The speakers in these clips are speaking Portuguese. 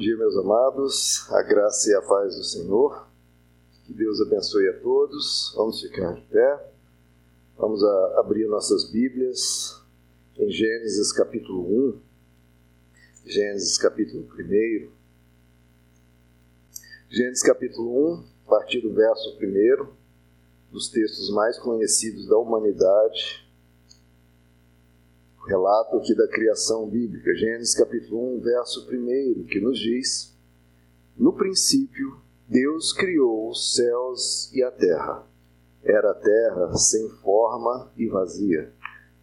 dia, meus amados. A graça e a paz do Senhor. Que Deus abençoe a todos. Vamos ficar de pé. Vamos abrir nossas Bíblias em Gênesis capítulo 1. Gênesis capítulo 1. Gênesis capítulo 1, a partir do verso 1, dos textos mais conhecidos da humanidade relato aqui da criação bíblica, Gênesis capítulo 1, verso 1, que nos diz: No princípio, Deus criou os céus e a terra. Era a terra sem forma e vazia.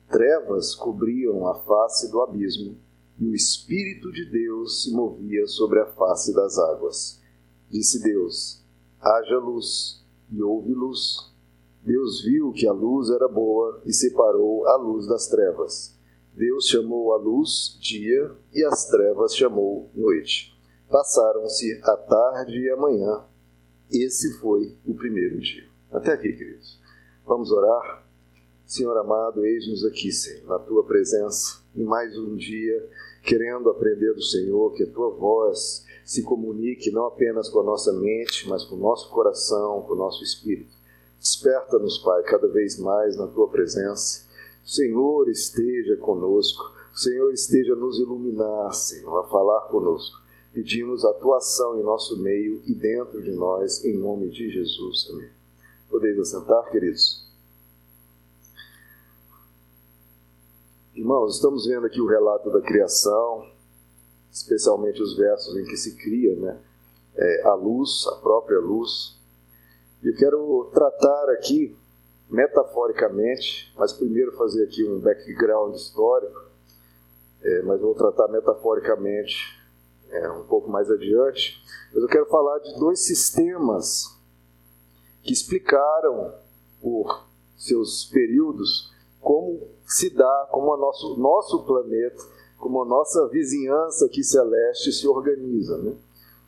Trevas cobriam a face do abismo, e o Espírito de Deus se movia sobre a face das águas. Disse Deus: Haja luz, e houve luz. Deus viu que a luz era boa e separou a luz das trevas. Deus chamou a luz dia e as trevas chamou noite. Passaram-se a tarde e a manhã. Esse foi o primeiro dia. Até aqui, queridos. Vamos orar? Senhor amado, eis-nos aqui, Senhor, na tua presença, em mais um dia, querendo aprender do Senhor, que a tua voz se comunique não apenas com a nossa mente, mas com o nosso coração, com o nosso espírito. Desperta-nos, Pai, cada vez mais na tua presença Senhor esteja conosco, Senhor esteja nos iluminar, Senhor, a falar conosco. Pedimos atuação em nosso meio e dentro de nós, em nome de Jesus. Amém. Podeis assentar, queridos? Irmãos, estamos vendo aqui o relato da criação, especialmente os versos em que se cria né, é, a luz, a própria luz. Eu quero tratar aqui metaforicamente, mas primeiro fazer aqui um background histórico, é, mas vou tratar metaforicamente é, um pouco mais adiante. Mas eu quero falar de dois sistemas que explicaram por seus períodos como se dá, como o nosso, nosso planeta, como a nossa vizinhança aqui celeste se organiza. Né?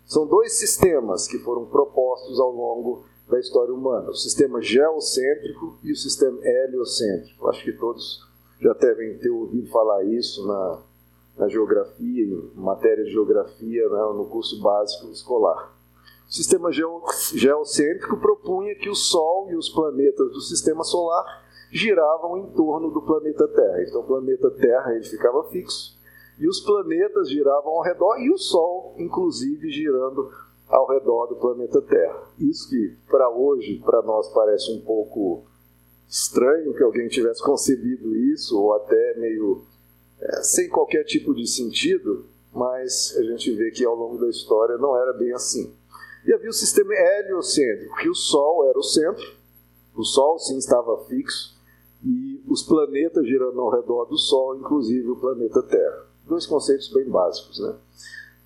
São dois sistemas que foram propostos ao longo da história humana, o sistema geocêntrico e o sistema heliocêntrico. Acho que todos já devem ter ouvido falar isso na, na geografia, em matéria de geografia, né, no curso básico escolar. O sistema geo, geocêntrico propunha que o Sol e os planetas do sistema solar giravam em torno do planeta Terra. Então, o planeta Terra ele ficava fixo e os planetas giravam ao redor e o Sol, inclusive, girando ao redor do planeta Terra. Isso que para hoje, para nós, parece um pouco estranho que alguém tivesse concebido isso, ou até meio é, sem qualquer tipo de sentido, mas a gente vê que ao longo da história não era bem assim. E havia o sistema heliocêntrico, que o Sol era o centro, o Sol sim estava fixo, e os planetas girando ao redor do Sol, inclusive o planeta Terra. Dois conceitos bem básicos, né?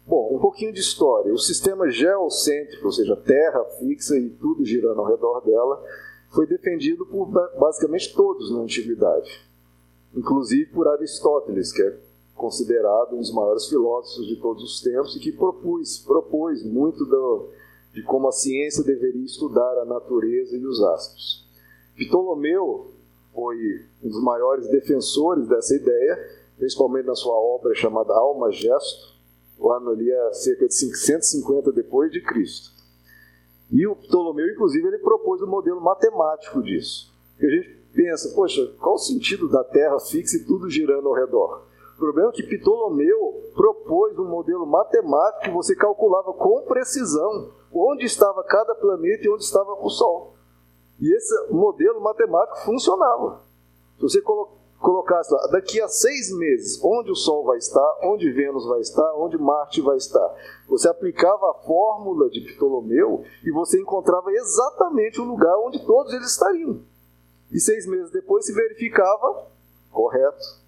Bom, um pouquinho de história. O sistema geocêntrico, ou seja, Terra fixa e tudo girando ao redor dela, foi defendido por basicamente todos na antiguidade, inclusive por Aristóteles, que é considerado um dos maiores filósofos de todos os tempos e que propôs, propôs muito do, de como a ciência deveria estudar a natureza e os astros. Ptolomeu foi um dos maiores defensores dessa ideia, principalmente na sua obra chamada Alma Gesto, o ano ali é cerca de 550 depois de Cristo. E o Ptolomeu, inclusive, ele propôs um modelo matemático disso. Que a gente pensa, poxa, qual o sentido da Terra fixa e tudo girando ao redor? O problema é que Ptolomeu propôs um modelo matemático que você calculava com precisão onde estava cada planeta e onde estava o Sol. E esse modelo matemático funcionava. Se você colocasse lá, daqui a seis meses, onde o Sol vai estar, onde Vênus vai estar, onde Marte vai estar. Você aplicava a fórmula de Ptolomeu e você encontrava exatamente o lugar onde todos eles estariam. E seis meses depois se verificava correto.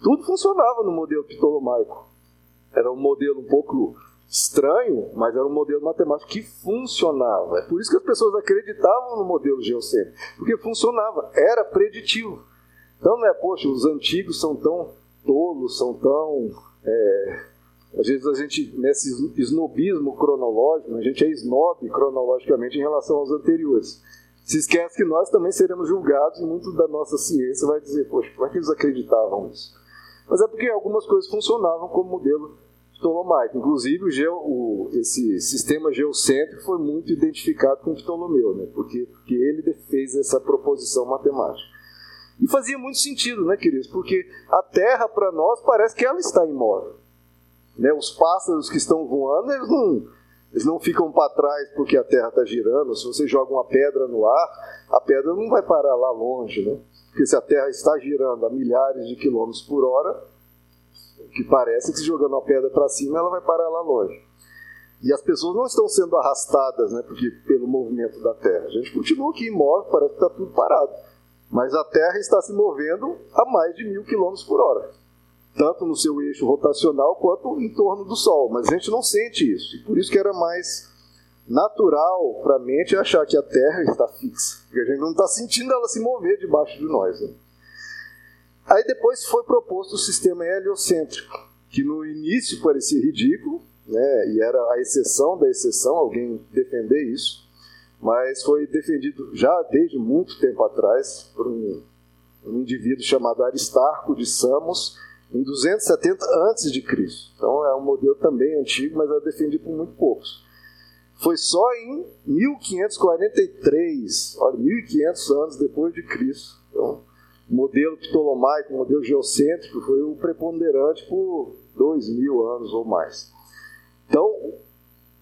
Tudo funcionava no modelo ptolomaico. Era um modelo um pouco estranho, mas era um modelo matemático que funcionava. É por isso que as pessoas acreditavam no modelo geocêntrico, porque funcionava, era preditivo. Então, né, poxa, os antigos são tão tolos, são tão. É, às vezes a gente, nesse snobismo cronológico, a gente é snob cronologicamente em relação aos anteriores. Se esquece que nós também seremos julgados e muito da nossa ciência vai dizer, poxa, como é que eles acreditavam nisso? Mas é porque algumas coisas funcionavam como modelo ptolomaico. Inclusive, o, geo, o esse sistema geocêntrico foi muito identificado com Ptolomeu, né? porque, porque ele fez essa proposição matemática. E fazia muito sentido, né, queridos? Porque a Terra, para nós, parece que ela está imóvel. Né? Os pássaros que estão voando, eles não, eles não ficam para trás porque a Terra está girando. Se você joga uma pedra no ar, a pedra não vai parar lá longe, né? Porque se a Terra está girando a milhares de quilômetros por hora, o que parece que se jogando uma pedra para cima, ela vai parar lá longe. E as pessoas não estão sendo arrastadas né, porque, pelo movimento da Terra. A gente continua aqui imóvel, parece que está tudo parado. Mas a Terra está se movendo a mais de mil quilômetros por hora. Tanto no seu eixo rotacional quanto em torno do Sol. Mas a gente não sente isso. Por isso que era mais natural para a mente achar que a Terra está fixa, porque a gente não está sentindo ela se mover debaixo de nós. Né? Aí depois foi proposto o sistema heliocêntrico, que no início parecia ridículo, né, e era a exceção da exceção alguém defender isso, mas foi defendido já desde muito tempo atrás por um, um indivíduo chamado Aristarco de Samos, em 270 a.C. Então é um modelo também antigo, mas é defendido por muito poucos. Foi só em 1543, olha, 1500 anos depois de Cristo. Então, o modelo ptolomaico, o modelo geocêntrico, foi o preponderante por dois mil anos ou mais. Então,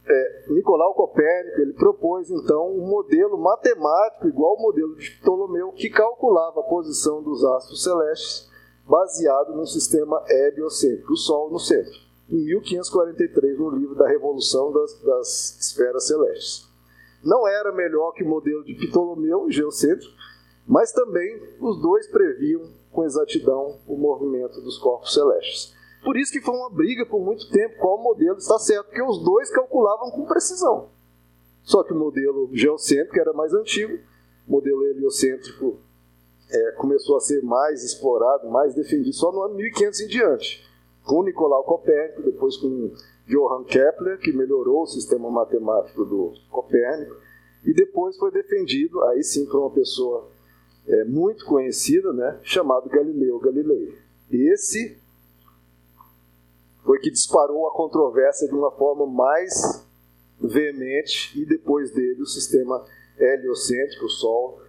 é, Nicolau Copérnico ele propôs então um modelo matemático igual ao modelo de Ptolomeu que calculava a posição dos astros celestes baseado no sistema heliocêntrico, o Sol no centro em 1543, no livro da Revolução das, das Esferas Celestes. Não era melhor que o modelo de Ptolomeu, geocêntrico, mas também os dois previam com exatidão o movimento dos corpos celestes. Por isso que foi uma briga por muito tempo qual modelo está certo, porque os dois calculavam com precisão. Só que o modelo geocêntrico era mais antigo, o modelo heliocêntrico é, começou a ser mais explorado, mais defendido só no ano 1500 em diante com Nicolau Copérnico, depois com Johann Kepler, que melhorou o sistema matemático do Copérnico, e depois foi defendido, aí sim por uma pessoa é, muito conhecida, né, chamado Galileu Galilei. Esse foi que disparou a controvérsia de uma forma mais veemente, e depois dele o sistema heliocêntrico, o Sol,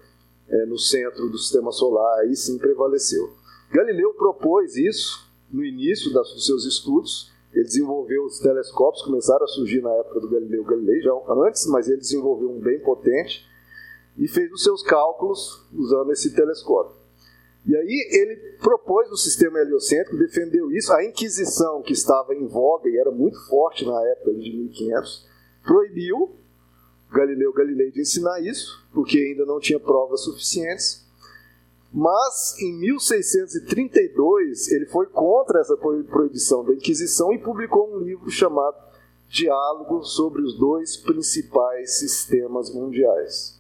é, no centro do sistema solar, aí sim prevaleceu. Galileu propôs isso no início dos seus estudos. Ele desenvolveu os telescópios, começaram a surgir na época do Galileu Galilei, já antes, mas ele desenvolveu um bem potente e fez os seus cálculos usando esse telescópio. E aí ele propôs o sistema heliocêntrico, defendeu isso. A Inquisição, que estava em voga e era muito forte na época de 1500, proibiu Galileu Galilei de ensinar isso, porque ainda não tinha provas suficientes. Mas em 1632 ele foi contra essa proibição da Inquisição e publicou um livro chamado Diálogo sobre os dois principais sistemas mundiais.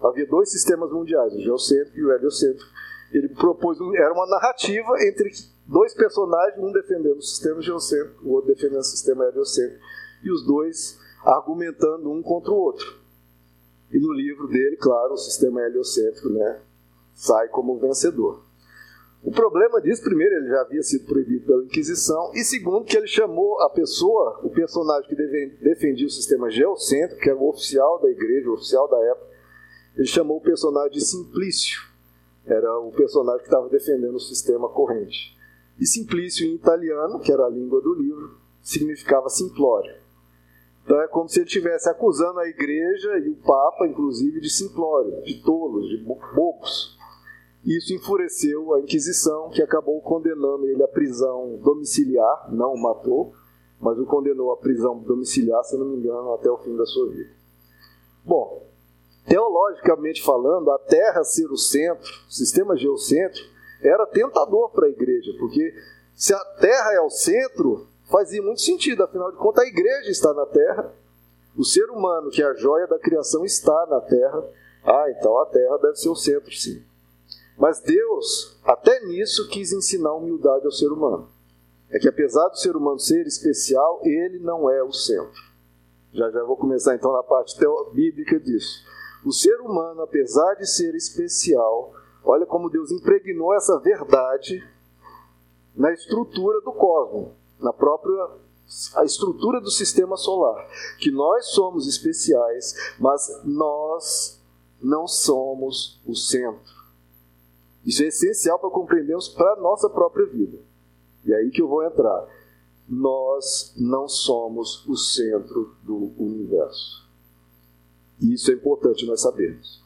Havia dois sistemas mundiais, o geocêntrico e o heliocêntrico. Ele propôs, era uma narrativa entre dois personagens, um defendendo o sistema geocêntrico, o outro defendendo o sistema heliocêntrico, e os dois argumentando um contra o outro. E no livro dele, claro, o sistema heliocêntrico, né, sai como vencedor. O problema disso, primeiro, ele já havia sido proibido pela Inquisição, e segundo, que ele chamou a pessoa, o personagem que defendia o sistema geocêntrico, que era o oficial da igreja, o oficial da época, ele chamou o personagem de Simplício. Era o personagem que estava defendendo o sistema corrente. E Simplício, em italiano, que era a língua do livro, significava simplório. Então é como se ele estivesse acusando a igreja e o Papa, inclusive, de simplório, de tolos, de bobos. Isso enfureceu a Inquisição, que acabou condenando ele à prisão domiciliar, não o matou, mas o condenou à prisão domiciliar, se não me engano, até o fim da sua vida. Bom, teologicamente falando, a Terra ser o centro, o sistema geocêntrico, era tentador para a igreja, porque se a Terra é o centro, fazia muito sentido, afinal de contas, a igreja está na Terra, o ser humano, que é a joia da criação, está na Terra. Ah, então a Terra deve ser o centro, sim. Mas Deus, até nisso, quis ensinar humildade ao ser humano. É que apesar do ser humano ser especial, ele não é o centro. Já já vou começar então na parte bíblica disso. O ser humano, apesar de ser especial, olha como Deus impregnou essa verdade na estrutura do cosmos, na própria a estrutura do sistema solar, que nós somos especiais, mas nós não somos o centro. Isso é essencial para compreendermos para a nossa própria vida. E é aí que eu vou entrar. Nós não somos o centro do universo. E isso é importante nós sabermos.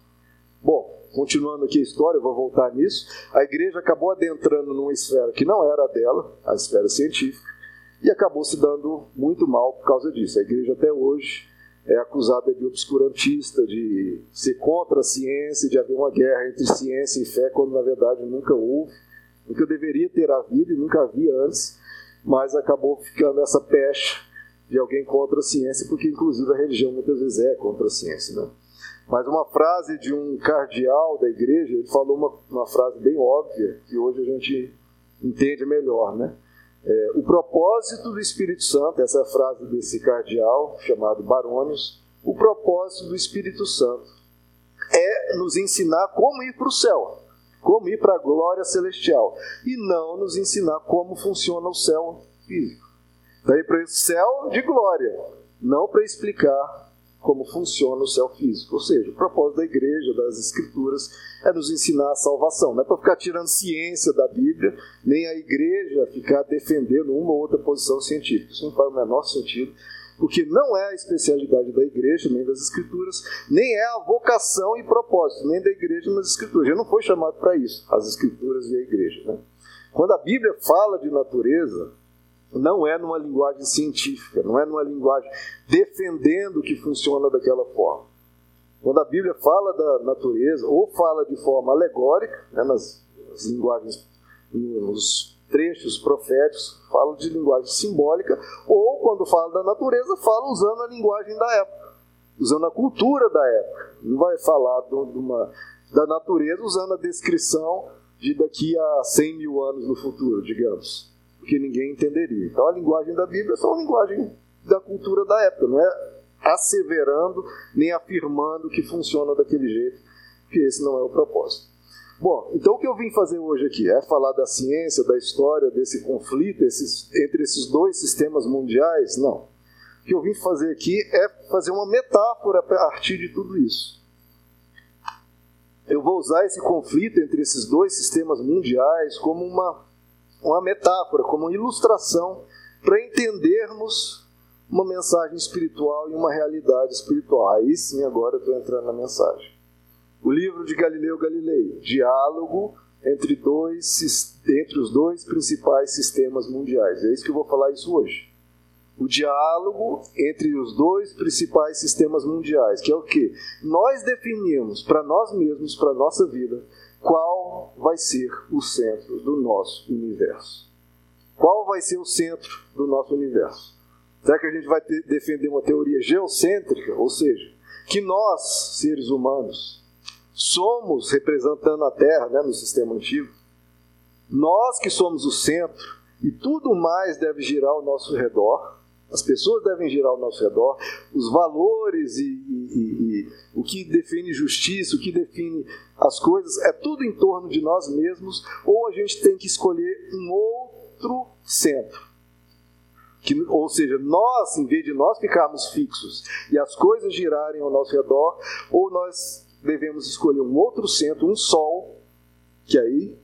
Bom, continuando aqui a história, vou voltar nisso. A igreja acabou adentrando numa esfera que não era dela, a esfera científica, e acabou se dando muito mal por causa disso. A igreja até hoje é acusada de obscurantista, de ser contra a ciência, de haver uma guerra entre ciência e fé, quando na verdade nunca houve, nunca deveria ter havido e nunca havia antes, mas acabou ficando essa pecha de alguém contra a ciência, porque inclusive a religião muitas vezes é contra a ciência. Né? Mas uma frase de um cardeal da igreja, ele falou uma, uma frase bem óbvia, que hoje a gente entende melhor, né? É, o propósito do Espírito Santo, essa é a frase desse cardeal chamado Barônios, o propósito do Espírito Santo é nos ensinar como ir para o céu, como ir para a glória celestial, e não nos ensinar como funciona o céu físico. Daí para o céu de glória, não para explicar como funciona o céu físico. Ou seja, o propósito da igreja, das escrituras, é nos ensinar a salvação. Não é para ficar tirando ciência da Bíblia, nem a igreja ficar defendendo uma ou outra posição científica. Isso não faz o menor sentido, porque não é a especialidade da igreja, nem das escrituras, nem é a vocação e propósito, nem da igreja nas escrituras. Já não foi chamado para isso, as escrituras e a igreja. Né? Quando a Bíblia fala de natureza, não é numa linguagem científica, não é numa linguagem defendendo que funciona daquela forma. Quando a Bíblia fala da natureza, ou fala de forma alegórica, né, nas, nas linguagens, nos trechos proféticos, fala de linguagem simbólica, ou quando fala da natureza, fala usando a linguagem da época, usando a cultura da época. Não vai falar de uma, da natureza usando a descrição de daqui a 100 mil anos no futuro, digamos porque ninguém entenderia. Então a linguagem da Bíblia é só uma linguagem da cultura da época, não é asseverando nem afirmando que funciona daquele jeito, porque esse não é o propósito. Bom, então o que eu vim fazer hoje aqui é falar da ciência, da história, desse conflito esses, entre esses dois sistemas mundiais? Não. O que eu vim fazer aqui é fazer uma metáfora a partir de tudo isso. Eu vou usar esse conflito entre esses dois sistemas mundiais como uma uma metáfora, como uma ilustração para entendermos uma mensagem espiritual e uma realidade espiritual. Aí sim, agora estou entrando na mensagem. O livro de Galileu Galilei, diálogo entre, dois, entre os dois principais sistemas mundiais. É isso que eu vou falar isso hoje. O diálogo entre os dois principais sistemas mundiais, que é o que? Nós definimos para nós mesmos, para a nossa vida, qual vai ser o centro do nosso universo. Qual vai ser o centro do nosso universo? Será que a gente vai ter, defender uma teoria geocêntrica, ou seja, que nós, seres humanos, somos representando a Terra né, no sistema antigo? Nós que somos o centro e tudo mais deve girar ao nosso redor. As pessoas devem girar ao nosso redor, os valores e, e, e, e, o que define justiça, o que define as coisas, é tudo em torno de nós mesmos, ou a gente tem que escolher um outro centro. Que, ou seja, nós, em vez de nós ficarmos fixos e as coisas girarem ao nosso redor, ou nós devemos escolher um outro centro, um sol, que aí,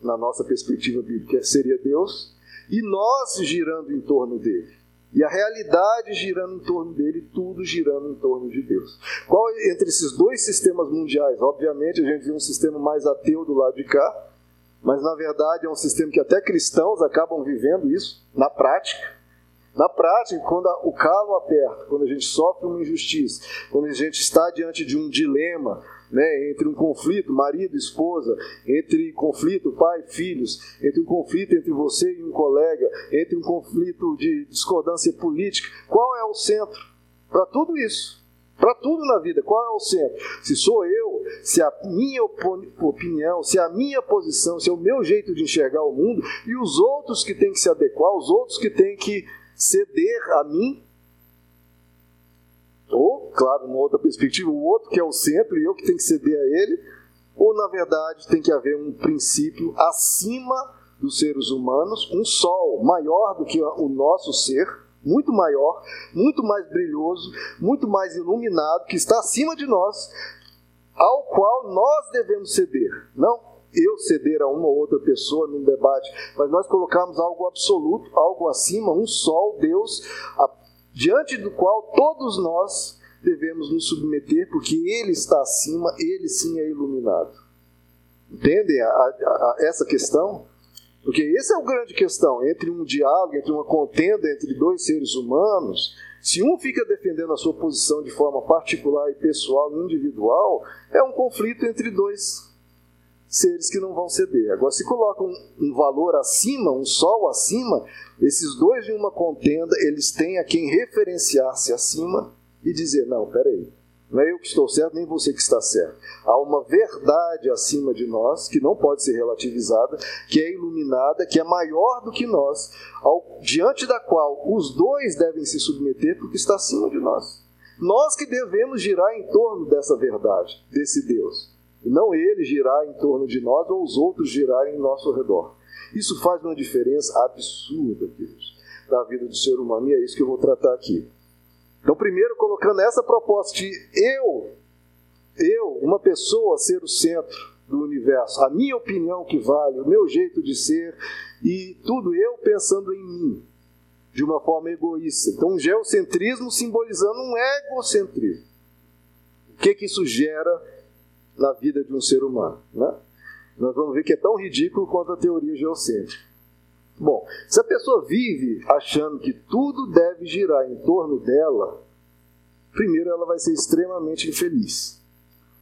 na nossa perspectiva bíblica, seria Deus, e nós girando em torno dele. E a realidade girando em torno dele, tudo girando em torno de Deus. Qual entre esses dois sistemas mundiais? Obviamente a gente viu um sistema mais ateu do lado de cá, mas na verdade é um sistema que até cristãos acabam vivendo isso na prática. Na prática, quando o calo aperta, quando a gente sofre uma injustiça, quando a gente está diante de um dilema, né, entre um conflito marido esposa, entre conflito pai filhos, entre um conflito entre você e um colega, entre um conflito de discordância política, qual é o centro para tudo isso? Para tudo na vida, qual é o centro? Se sou eu, se a minha opinião, se a minha posição, se é o meu jeito de enxergar o mundo, e os outros que têm que se adequar, os outros que têm que ceder a mim, claro, numa outra perspectiva, o outro que é o centro e eu que tenho que ceder a ele, ou na verdade tem que haver um princípio acima dos seres humanos, um sol maior do que o nosso ser, muito maior, muito mais brilhoso, muito mais iluminado, que está acima de nós, ao qual nós devemos ceder. Não eu ceder a uma ou outra pessoa num debate, mas nós colocarmos algo absoluto, algo acima, um sol, Deus, a, diante do qual todos nós devemos nos submeter, porque Ele está acima, Ele sim é iluminado. Entendem a, a, a essa questão? Porque essa é a grande questão, entre um diálogo, entre uma contenda entre dois seres humanos, se um fica defendendo a sua posição de forma particular e pessoal e individual, é um conflito entre dois seres que não vão ceder. Agora, se colocam um, valor acima, um sol acima, esses dois de uma contenda, eles têm a quem referenciar-se acima e dizer: não, peraí, não é eu que estou certo, nem você que está certo. Há uma verdade acima de nós, que não pode ser relativizada, que é iluminada, que é maior do que nós, ao, diante da qual os dois devem se submeter, porque está acima de nós. Nós que devemos girar em torno dessa verdade, desse Deus. E não ele girar em torno de nós ou os outros girarem em nosso redor. Isso faz uma diferença absurda, queridos, na vida do ser humano, e é isso que eu vou tratar aqui. Então, primeiro, colocando essa proposta de eu, eu, uma pessoa, ser o centro do universo, a minha opinião que vale, o meu jeito de ser e tudo eu pensando em mim, de uma forma egoísta. Então, um geocentrismo simbolizando um egocentrismo. O que, que isso gera na vida de um ser humano? Né? Nós vamos ver que é tão ridículo quanto a teoria geocêntrica. Bom, se a pessoa vive achando que tudo deve girar em torno dela, primeiro ela vai ser extremamente infeliz.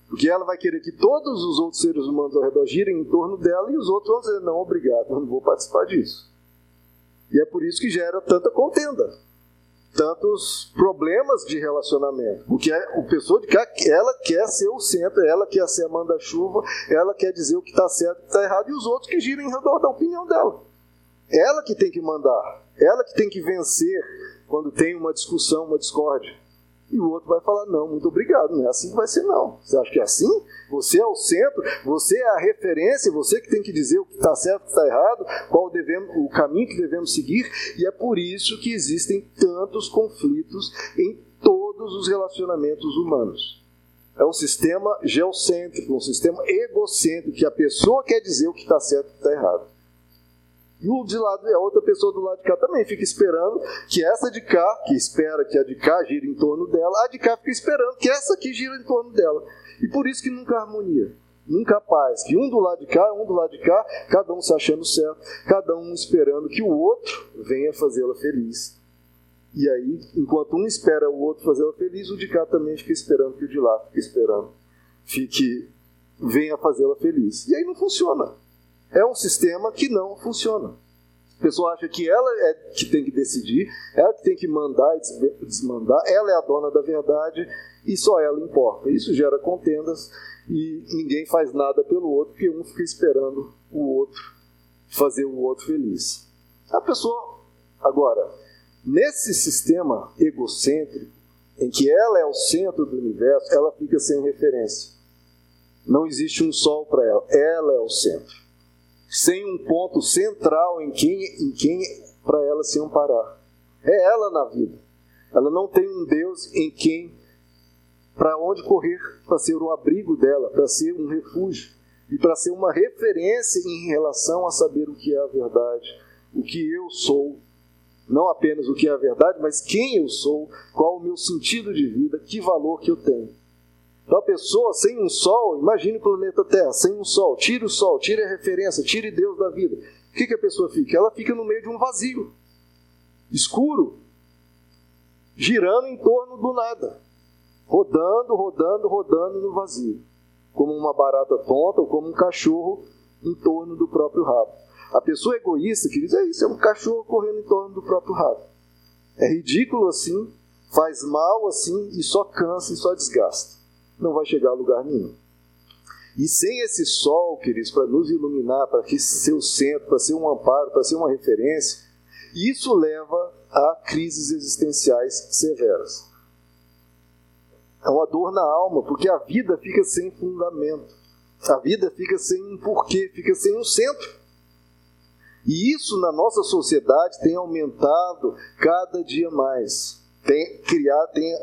Porque ela vai querer que todos os outros seres humanos ao redor girem em torno dela e os outros vão dizer: não, obrigado, eu não vou participar disso. E é por isso que gera tanta contenda, tantos problemas de relacionamento. Porque a pessoa de cá, ela quer ser o centro, ela quer ser a manda-chuva, ela quer dizer o que está certo e o que está errado, e os outros que giram em redor da opinião dela. Ela que tem que mandar, ela que tem que vencer quando tem uma discussão, uma discórdia. E o outro vai falar: não, muito obrigado, não é assim que vai ser, não. Você acha que é assim? Você é o centro, você é a referência, você que tem que dizer o que está certo, o que está errado, qual devemos, o caminho que devemos seguir, e é por isso que existem tantos conflitos em todos os relacionamentos humanos. É um sistema geocêntrico, um sistema egocêntrico, que a pessoa quer dizer o que está certo e o que está errado. E o de lado, a outra pessoa do lado de cá também fica esperando que essa de cá, que espera que a de cá gire em torno dela, a de cá fica esperando que essa aqui gira em torno dela. E por isso que nunca harmonia, nunca paz. Que um do lado de cá, um do lado de cá, cada um se achando certo, cada um esperando que o outro venha fazê-la feliz. E aí, enquanto um espera o outro fazê-la feliz, o de cá também fica esperando que o de lá fique esperando, fique, venha fazê-la feliz. E aí não funciona é um sistema que não funciona. A pessoa acha que ela é que tem que decidir, ela que tem que mandar e desmandar, ela é a dona da verdade e só ela importa. Isso gera contendas e ninguém faz nada pelo outro, porque um fica esperando o outro fazer o outro feliz. A pessoa, agora, nesse sistema egocêntrico, em que ela é o centro do universo, ela fica sem referência. Não existe um sol para ela, ela é o centro sem um ponto central em quem, em quem para ela se amparar. É ela na vida. Ela não tem um Deus em quem, para onde correr, para ser o abrigo dela, para ser um refúgio e para ser uma referência em relação a saber o que é a verdade, o que eu sou, não apenas o que é a verdade, mas quem eu sou, qual o meu sentido de vida, que valor que eu tenho. Então a pessoa sem um sol, imagine o planeta Terra, sem um sol, tire o sol, tire a referência, tire Deus da vida. O que, que a pessoa fica? Ela fica no meio de um vazio, escuro, girando em torno do nada, rodando, rodando, rodando no vazio, como uma barata tonta ou como um cachorro em torno do próprio rabo. A pessoa egoísta, que diz, é isso, é um cachorro correndo em torno do próprio rabo. É ridículo assim, faz mal assim e só cansa e só desgasta não vai chegar a lugar nenhum. E sem esse sol, queridos, para nos iluminar, para ser o centro, para ser um amparo, para ser uma referência, isso leva a crises existenciais severas. É uma dor na alma, porque a vida fica sem fundamento. A vida fica sem um porquê, fica sem um centro. E isso na nossa sociedade tem aumentado cada dia mais. Tem criado, tem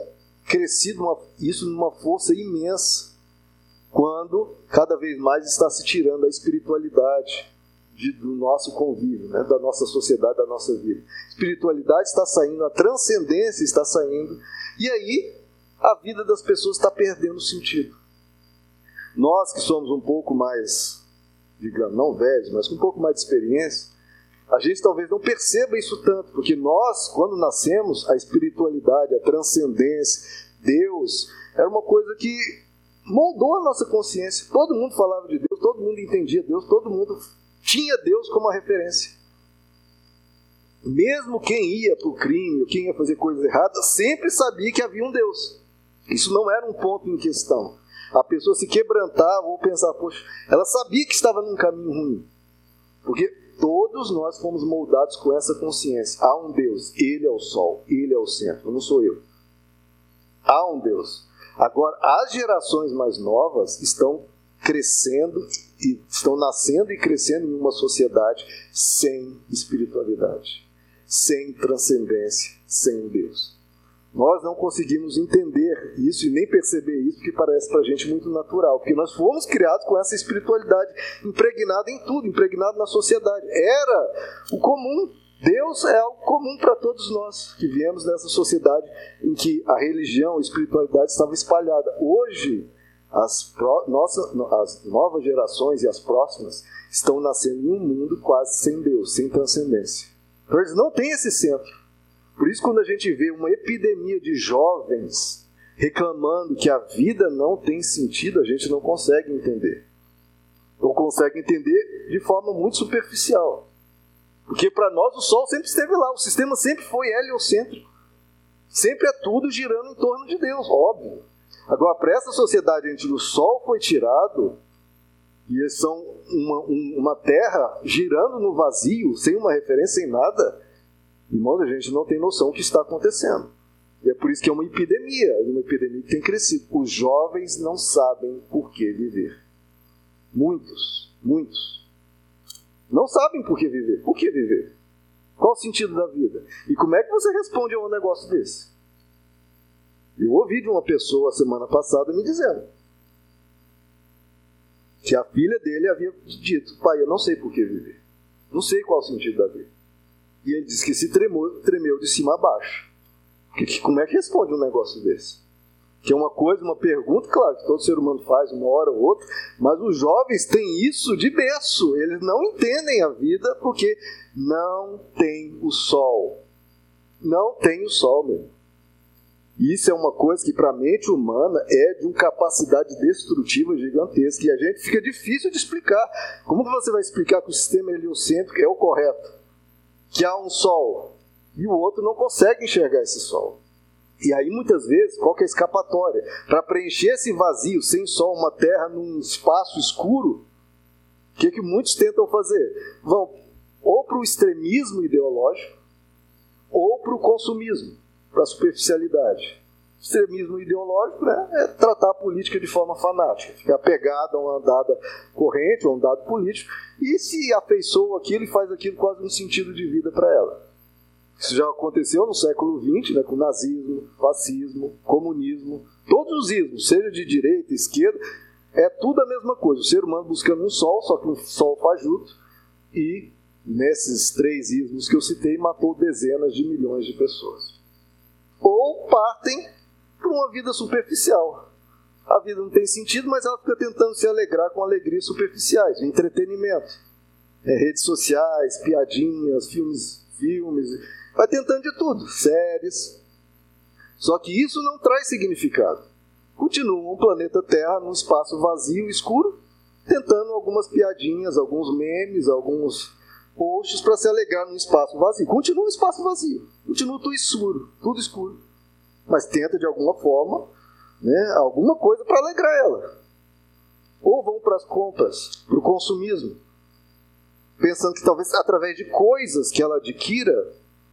crescido uma, isso numa força imensa. Quando cada vez mais está se tirando a espiritualidade de, do nosso convívio, né, da nossa sociedade, da nossa vida. Espiritualidade está saindo, a transcendência está saindo, e aí a vida das pessoas está perdendo sentido. Nós que somos um pouco mais, digamos, não velhos, mas com um pouco mais de experiência, a gente talvez não perceba isso tanto, porque nós, quando nascemos, a espiritualidade, a transcendência, Deus, era uma coisa que moldou a nossa consciência. Todo mundo falava de Deus, todo mundo entendia Deus, todo mundo tinha Deus como a referência. Mesmo quem ia para o crime, quem ia fazer coisas erradas, sempre sabia que havia um Deus. Isso não era um ponto em questão. A pessoa se quebrantava ou pensava, poxa, ela sabia que estava num caminho ruim. Porque todos nós fomos moldados com essa consciência. Há um Deus, Ele é o sol, Ele é o centro, não sou eu. Há um Deus. Agora, as gerações mais novas estão crescendo e estão nascendo e crescendo em uma sociedade sem espiritualidade, sem transcendência, sem Deus. Nós não conseguimos entender isso e nem perceber isso, porque parece para a gente muito natural, porque nós fomos criados com essa espiritualidade impregnada em tudo, impregnada na sociedade. Era o comum. Deus é algo comum para todos nós que viemos dessa sociedade em que a religião, a espiritualidade estava espalhada. Hoje, as, pro, as novas gerações e as próximas estão nascendo em um mundo quase sem Deus, sem transcendência. Então eles não têm esse centro. Por isso, quando a gente vê uma epidemia de jovens reclamando que a vida não tem sentido, a gente não consegue entender. Ou consegue entender de forma muito superficial. Porque para nós o Sol sempre esteve lá, o sistema sempre foi heliocêntrico. Sempre é tudo girando em torno de Deus, óbvio. Agora, para essa sociedade onde o Sol foi tirado, e eles são uma, uma terra girando no vazio, sem uma referência, sem nada, irmãos, a gente não tem noção do que está acontecendo. E é por isso que é uma epidemia, uma epidemia que tem crescido. Os jovens não sabem por que viver. Muitos, muitos. Não sabem por que viver. Por que viver? Qual o sentido da vida? E como é que você responde a um negócio desse? Eu ouvi de uma pessoa semana passada me dizendo que a filha dele havia dito: Pai, eu não sei por que viver. Não sei qual o sentido da vida. E ele disse que se tremou, tremeu de cima a baixo. Que, que, como é que responde um negócio desse? Que é uma coisa, uma pergunta, claro, que todo ser humano faz uma hora ou outra, mas os jovens têm isso de berço. Eles não entendem a vida porque não tem o sol. Não tem o sol, meu. Isso é uma coisa que, para a mente humana, é de uma capacidade destrutiva gigantesca. E a gente fica difícil de explicar. Como que você vai explicar que o sistema heliocêntrico é o correto? Que há um sol e o outro não consegue enxergar esse sol. E aí, muitas vezes, qual que é a escapatória? Para preencher esse vazio, sem sol, uma terra num espaço escuro, o que, que muitos tentam fazer? Vão ou para o extremismo ideológico, ou para o consumismo para a superficialidade. Extremismo ideológico né, é tratar a política de forma fanática, ficar pegado a uma dada corrente, a um dado político, e se afeiçoa aquilo e faz aquilo quase um sentido de vida para ela. Isso já aconteceu no século XX, né, com nazismo, fascismo, comunismo, todos os ismos, seja de direita, esquerda, é tudo a mesma coisa. O ser humano buscando um sol, só que um sol fajuto, e nesses três ismos que eu citei, matou dezenas de milhões de pessoas ou partem para uma vida superficial. A vida não tem sentido, mas ela fica tentando se alegrar com alegrias superficiais, entretenimento. É, redes sociais, piadinhas, filmes, filmes, vai tentando de tudo, séries. Só que isso não traz significado. Continua um planeta Terra num espaço vazio, escuro, tentando algumas piadinhas, alguns memes, alguns posts para se alegrar num espaço vazio. Continua um espaço vazio, continua tudo escuro, tudo escuro. Mas tenta de alguma forma, né, alguma coisa para alegrar ela. Ou vão para as compras, para o consumismo, pensando que talvez através de coisas que ela adquira,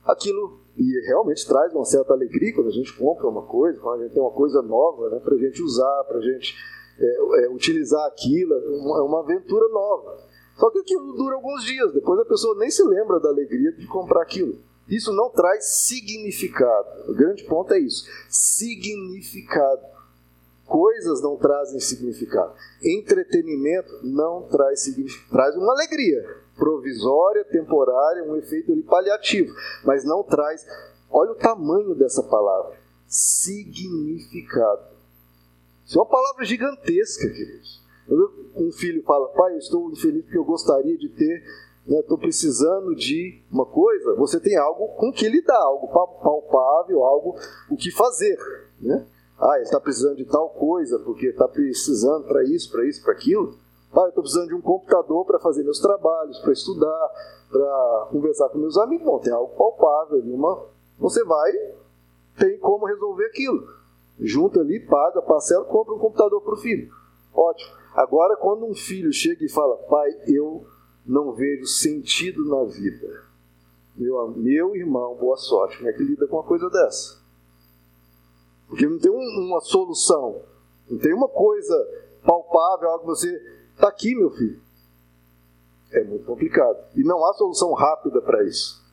aquilo e realmente traz uma certa alegria quando a gente compra uma coisa, quando a gente tem uma coisa nova né, para a gente usar, para a gente é, é, utilizar aquilo, é uma, é uma aventura nova. Só que aquilo dura alguns dias, depois a pessoa nem se lembra da alegria de comprar aquilo. Isso não traz significado. O grande ponto é isso: significado. Coisas não trazem significado. Entretenimento não traz significado. Traz uma alegria provisória, temporária, um efeito ali paliativo, mas não traz. Olha o tamanho dessa palavra: significado. Isso é uma palavra gigantesca, queridos. Um filho fala, pai, eu estou feliz porque eu gostaria de ter estou né, precisando de uma coisa, você tem algo com que lidar, algo palpável, algo o que fazer. Né? Ah, ele está precisando de tal coisa, porque está precisando para isso, para isso, para aquilo. Ah, eu estou precisando de um computador para fazer meus trabalhos, para estudar, para conversar com meus amigos. Bom, tem algo palpável, uma... você vai, tem como resolver aquilo. Junta ali, paga, parcela, compra um computador para o filho. Ótimo. Agora, quando um filho chega e fala, pai, eu não vejo sentido na vida. Meu, meu irmão, boa sorte. Como é que lida com uma coisa dessa? Porque não tem um, uma solução, não tem uma coisa palpável, algo que você. Está aqui, meu filho. É muito complicado. E não há solução rápida para isso.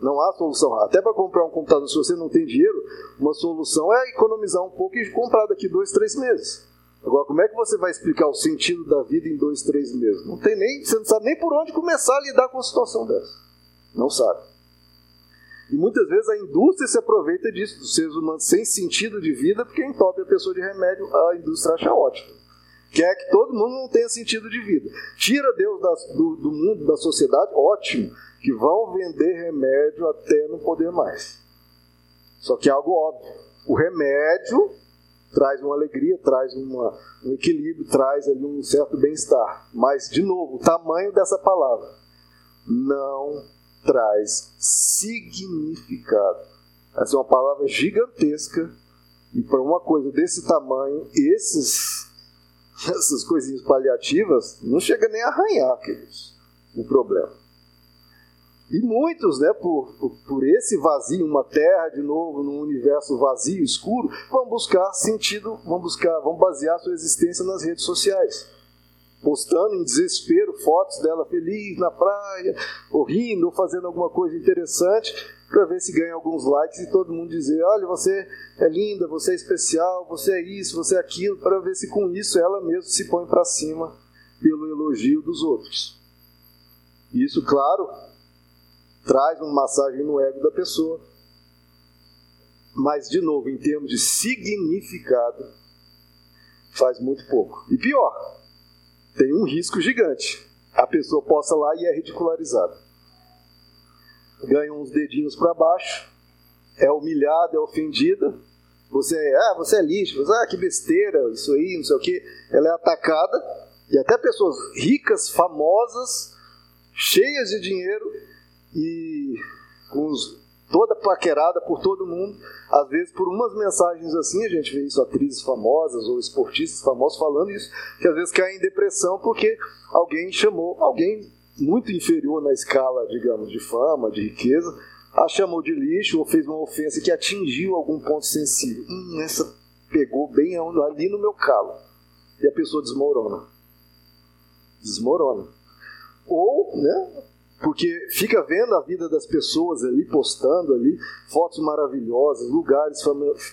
Não há solução. Até para comprar um computador, se você não tem dinheiro, uma solução é economizar um pouco e comprar daqui dois, três meses. Agora, como é que você vai explicar o sentido da vida em dois, três meses? Não tem nem, você não sabe nem por onde começar a lidar com uma situação dessa. Não sabe. E muitas vezes a indústria se aproveita disso, dos seres humanos sem sentido de vida, porque entope a pessoa de remédio, a indústria acha ótimo. Quer que todo mundo não tenha sentido de vida. Tira Deus das, do, do mundo, da sociedade, ótimo. Que vão vender remédio até não poder mais. Só que é algo óbvio. O remédio traz uma alegria, traz uma, um equilíbrio, traz ali um certo bem-estar. Mas, de novo, o tamanho dessa palavra não traz significado. Essa é uma palavra gigantesca e para uma coisa desse tamanho, esses, essas coisinhas paliativas não chega nem a arranhar, queridos, o problema. E muitos, né, por, por, por, esse vazio, uma terra de novo, num universo vazio, escuro, vão buscar sentido, vão buscar, vão basear sua existência nas redes sociais. Postando em desespero fotos dela feliz na praia, ou rindo, ou fazendo alguma coisa interessante, para ver se ganha alguns likes e todo mundo dizer: olha, você é linda, você é especial, você é isso, você é aquilo, para ver se com isso ela mesma se põe para cima pelo elogio dos outros. Isso, claro, traz uma massagem no ego da pessoa. Mas, de novo, em termos de significado, faz muito pouco. E pior, tem um risco gigante. A pessoa possa lá e é ridicularizada. Ganha uns dedinhos para baixo, é humilhada, é ofendida. Você é, ah, você é lixo, você, ah, que besteira, isso aí, não sei o que. Ela é atacada, e até pessoas ricas, famosas, cheias de dinheiro, e com os, toda paquerada por todo mundo. Às vezes, por umas mensagens assim, a gente vê isso, atrizes famosas ou esportistas famosos falando isso, que às vezes caem em depressão porque alguém chamou, alguém muito inferior na escala, digamos, de fama, de riqueza, a chamou de lixo ou fez uma ofensa que atingiu algum ponto sensível. Hum, essa pegou bem ali no meu calo. E a pessoa desmorona. Desmorona. Ou, né, porque fica vendo a vida das pessoas ali, postando ali fotos maravilhosas, lugares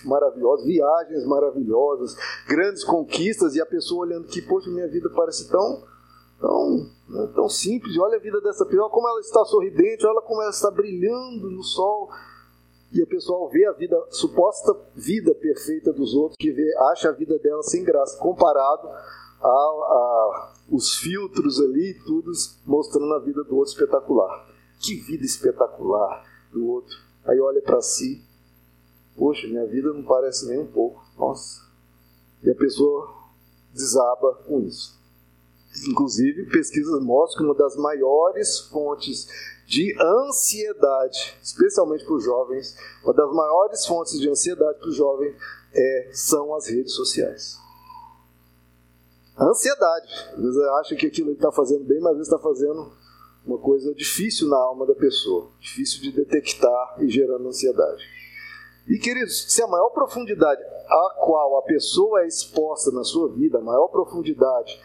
maravilhosos, viagens maravilhosas, grandes conquistas, e a pessoa olhando que, poxa, minha vida parece tão, tão, né, tão simples, olha a vida dessa pessoa, como ela está sorridente, olha como ela está brilhando no sol, e a pessoa vê a vida, suposta vida perfeita dos outros, que vê, acha a vida dela sem graça, comparado a, a, os filtros ali, tudo mostrando a vida do outro espetacular. Que vida espetacular do outro. Aí olha para si, poxa, minha vida não parece nem um pouco. Nossa. E a pessoa desaba com isso. Inclusive, pesquisas mostram que uma das maiores fontes de ansiedade, especialmente para os jovens, uma das maiores fontes de ansiedade para os jovens é, são as redes sociais ansiedade. Às vezes acha que aquilo está fazendo bem, mas às vezes está fazendo uma coisa difícil na alma da pessoa, difícil de detectar e gerando ansiedade. E queridos, se a maior profundidade a qual a pessoa é exposta na sua vida, a maior profundidade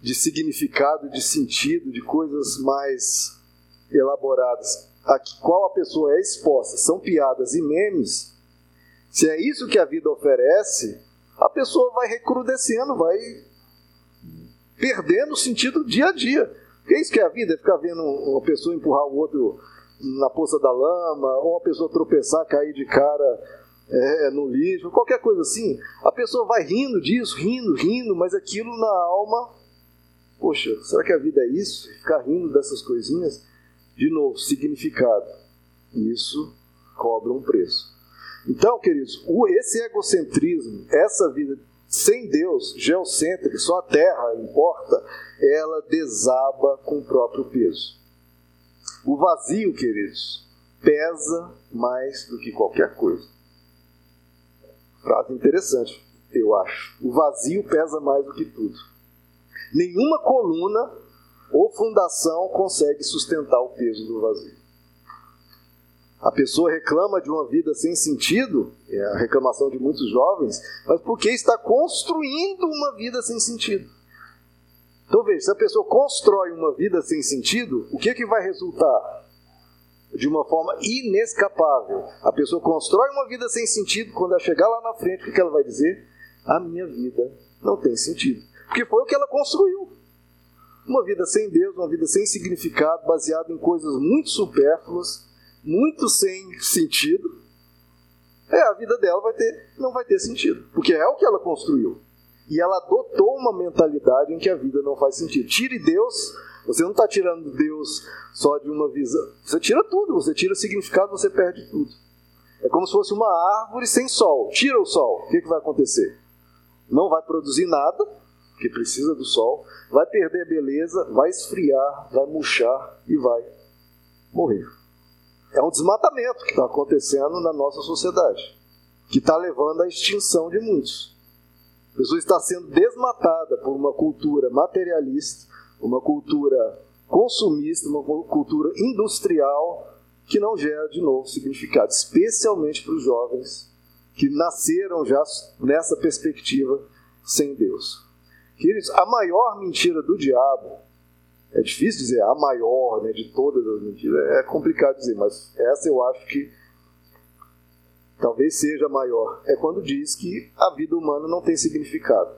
de significado, de sentido, de coisas mais elaboradas, a qual a pessoa é exposta, são piadas e memes, se é isso que a vida oferece, a pessoa vai recrudescendo, vai perdendo o sentido dia a dia. Porque é isso que é a vida, é ficar vendo uma pessoa empurrar o outro na poça da lama, ou uma pessoa tropeçar, cair de cara é, no lixo, qualquer coisa assim. A pessoa vai rindo disso, rindo, rindo, mas aquilo na alma, poxa, será que a vida é isso? Ficar rindo dessas coisinhas? De novo, significado. Isso cobra um preço. Então, queridos, esse egocentrismo, essa vida sem Deus, geocêntrica, só a terra importa, ela desaba com o próprio peso. O vazio, queridos, pesa mais do que qualquer coisa. Frase interessante, eu acho. O vazio pesa mais do que tudo. Nenhuma coluna ou fundação consegue sustentar o peso do vazio. A pessoa reclama de uma vida sem sentido, é a reclamação de muitos jovens, mas porque está construindo uma vida sem sentido. Então veja, se a pessoa constrói uma vida sem sentido, o que, é que vai resultar? De uma forma inescapável. A pessoa constrói uma vida sem sentido, quando ela chegar lá na frente, o que ela vai dizer? A minha vida não tem sentido. Porque foi o que ela construiu. Uma vida sem Deus, uma vida sem significado, baseada em coisas muito supérfluas, muito sem sentido, é, a vida dela vai ter, não vai ter sentido, porque é o que ela construiu. E ela adotou uma mentalidade em que a vida não faz sentido. Tire Deus, você não está tirando Deus só de uma visão. Você tira tudo, você tira o significado, você perde tudo. É como se fosse uma árvore sem sol. Tira o sol, o que, que vai acontecer? Não vai produzir nada, porque precisa do sol, vai perder a beleza, vai esfriar, vai murchar e vai morrer é um desmatamento que está acontecendo na nossa sociedade, que está levando à extinção de muitos. A pessoa está sendo desmatada por uma cultura materialista, uma cultura consumista, uma cultura industrial que não gera de novo significado, especialmente para os jovens que nasceram já nessa perspectiva sem Deus. Queridos, a maior mentira do diabo é difícil dizer a maior né, de todas as mentiras, é complicado dizer, mas essa eu acho que talvez seja a maior. É quando diz que a vida humana não tem significado.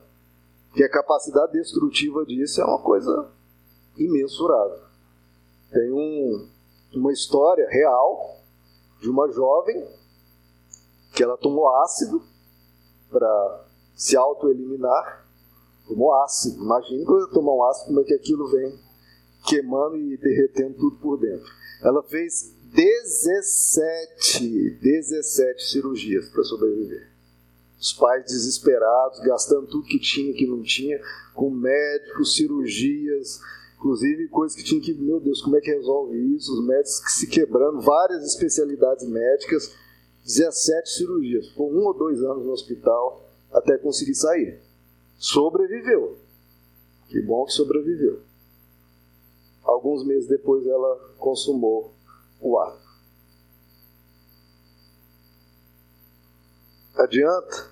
Que a capacidade destrutiva disso é uma coisa imensurável. Tem um, uma história real de uma jovem que ela tomou ácido para se autoeliminar. Tomou ácido. Imagina quando tomar um ácido, como é que aquilo vem queimando e derretendo tudo por dentro. Ela fez 17, 17 cirurgias para sobreviver. Os pais desesperados, gastando tudo que tinha, que não tinha, com médicos, cirurgias, inclusive coisas que tinha que, meu Deus, como é que resolve isso? Os médicos se quebrando, várias especialidades médicas, 17 cirurgias. Ficou um ou dois anos no hospital até conseguir sair. Sobreviveu. Que bom que sobreviveu. Alguns meses depois ela consumou o ato. Adianta?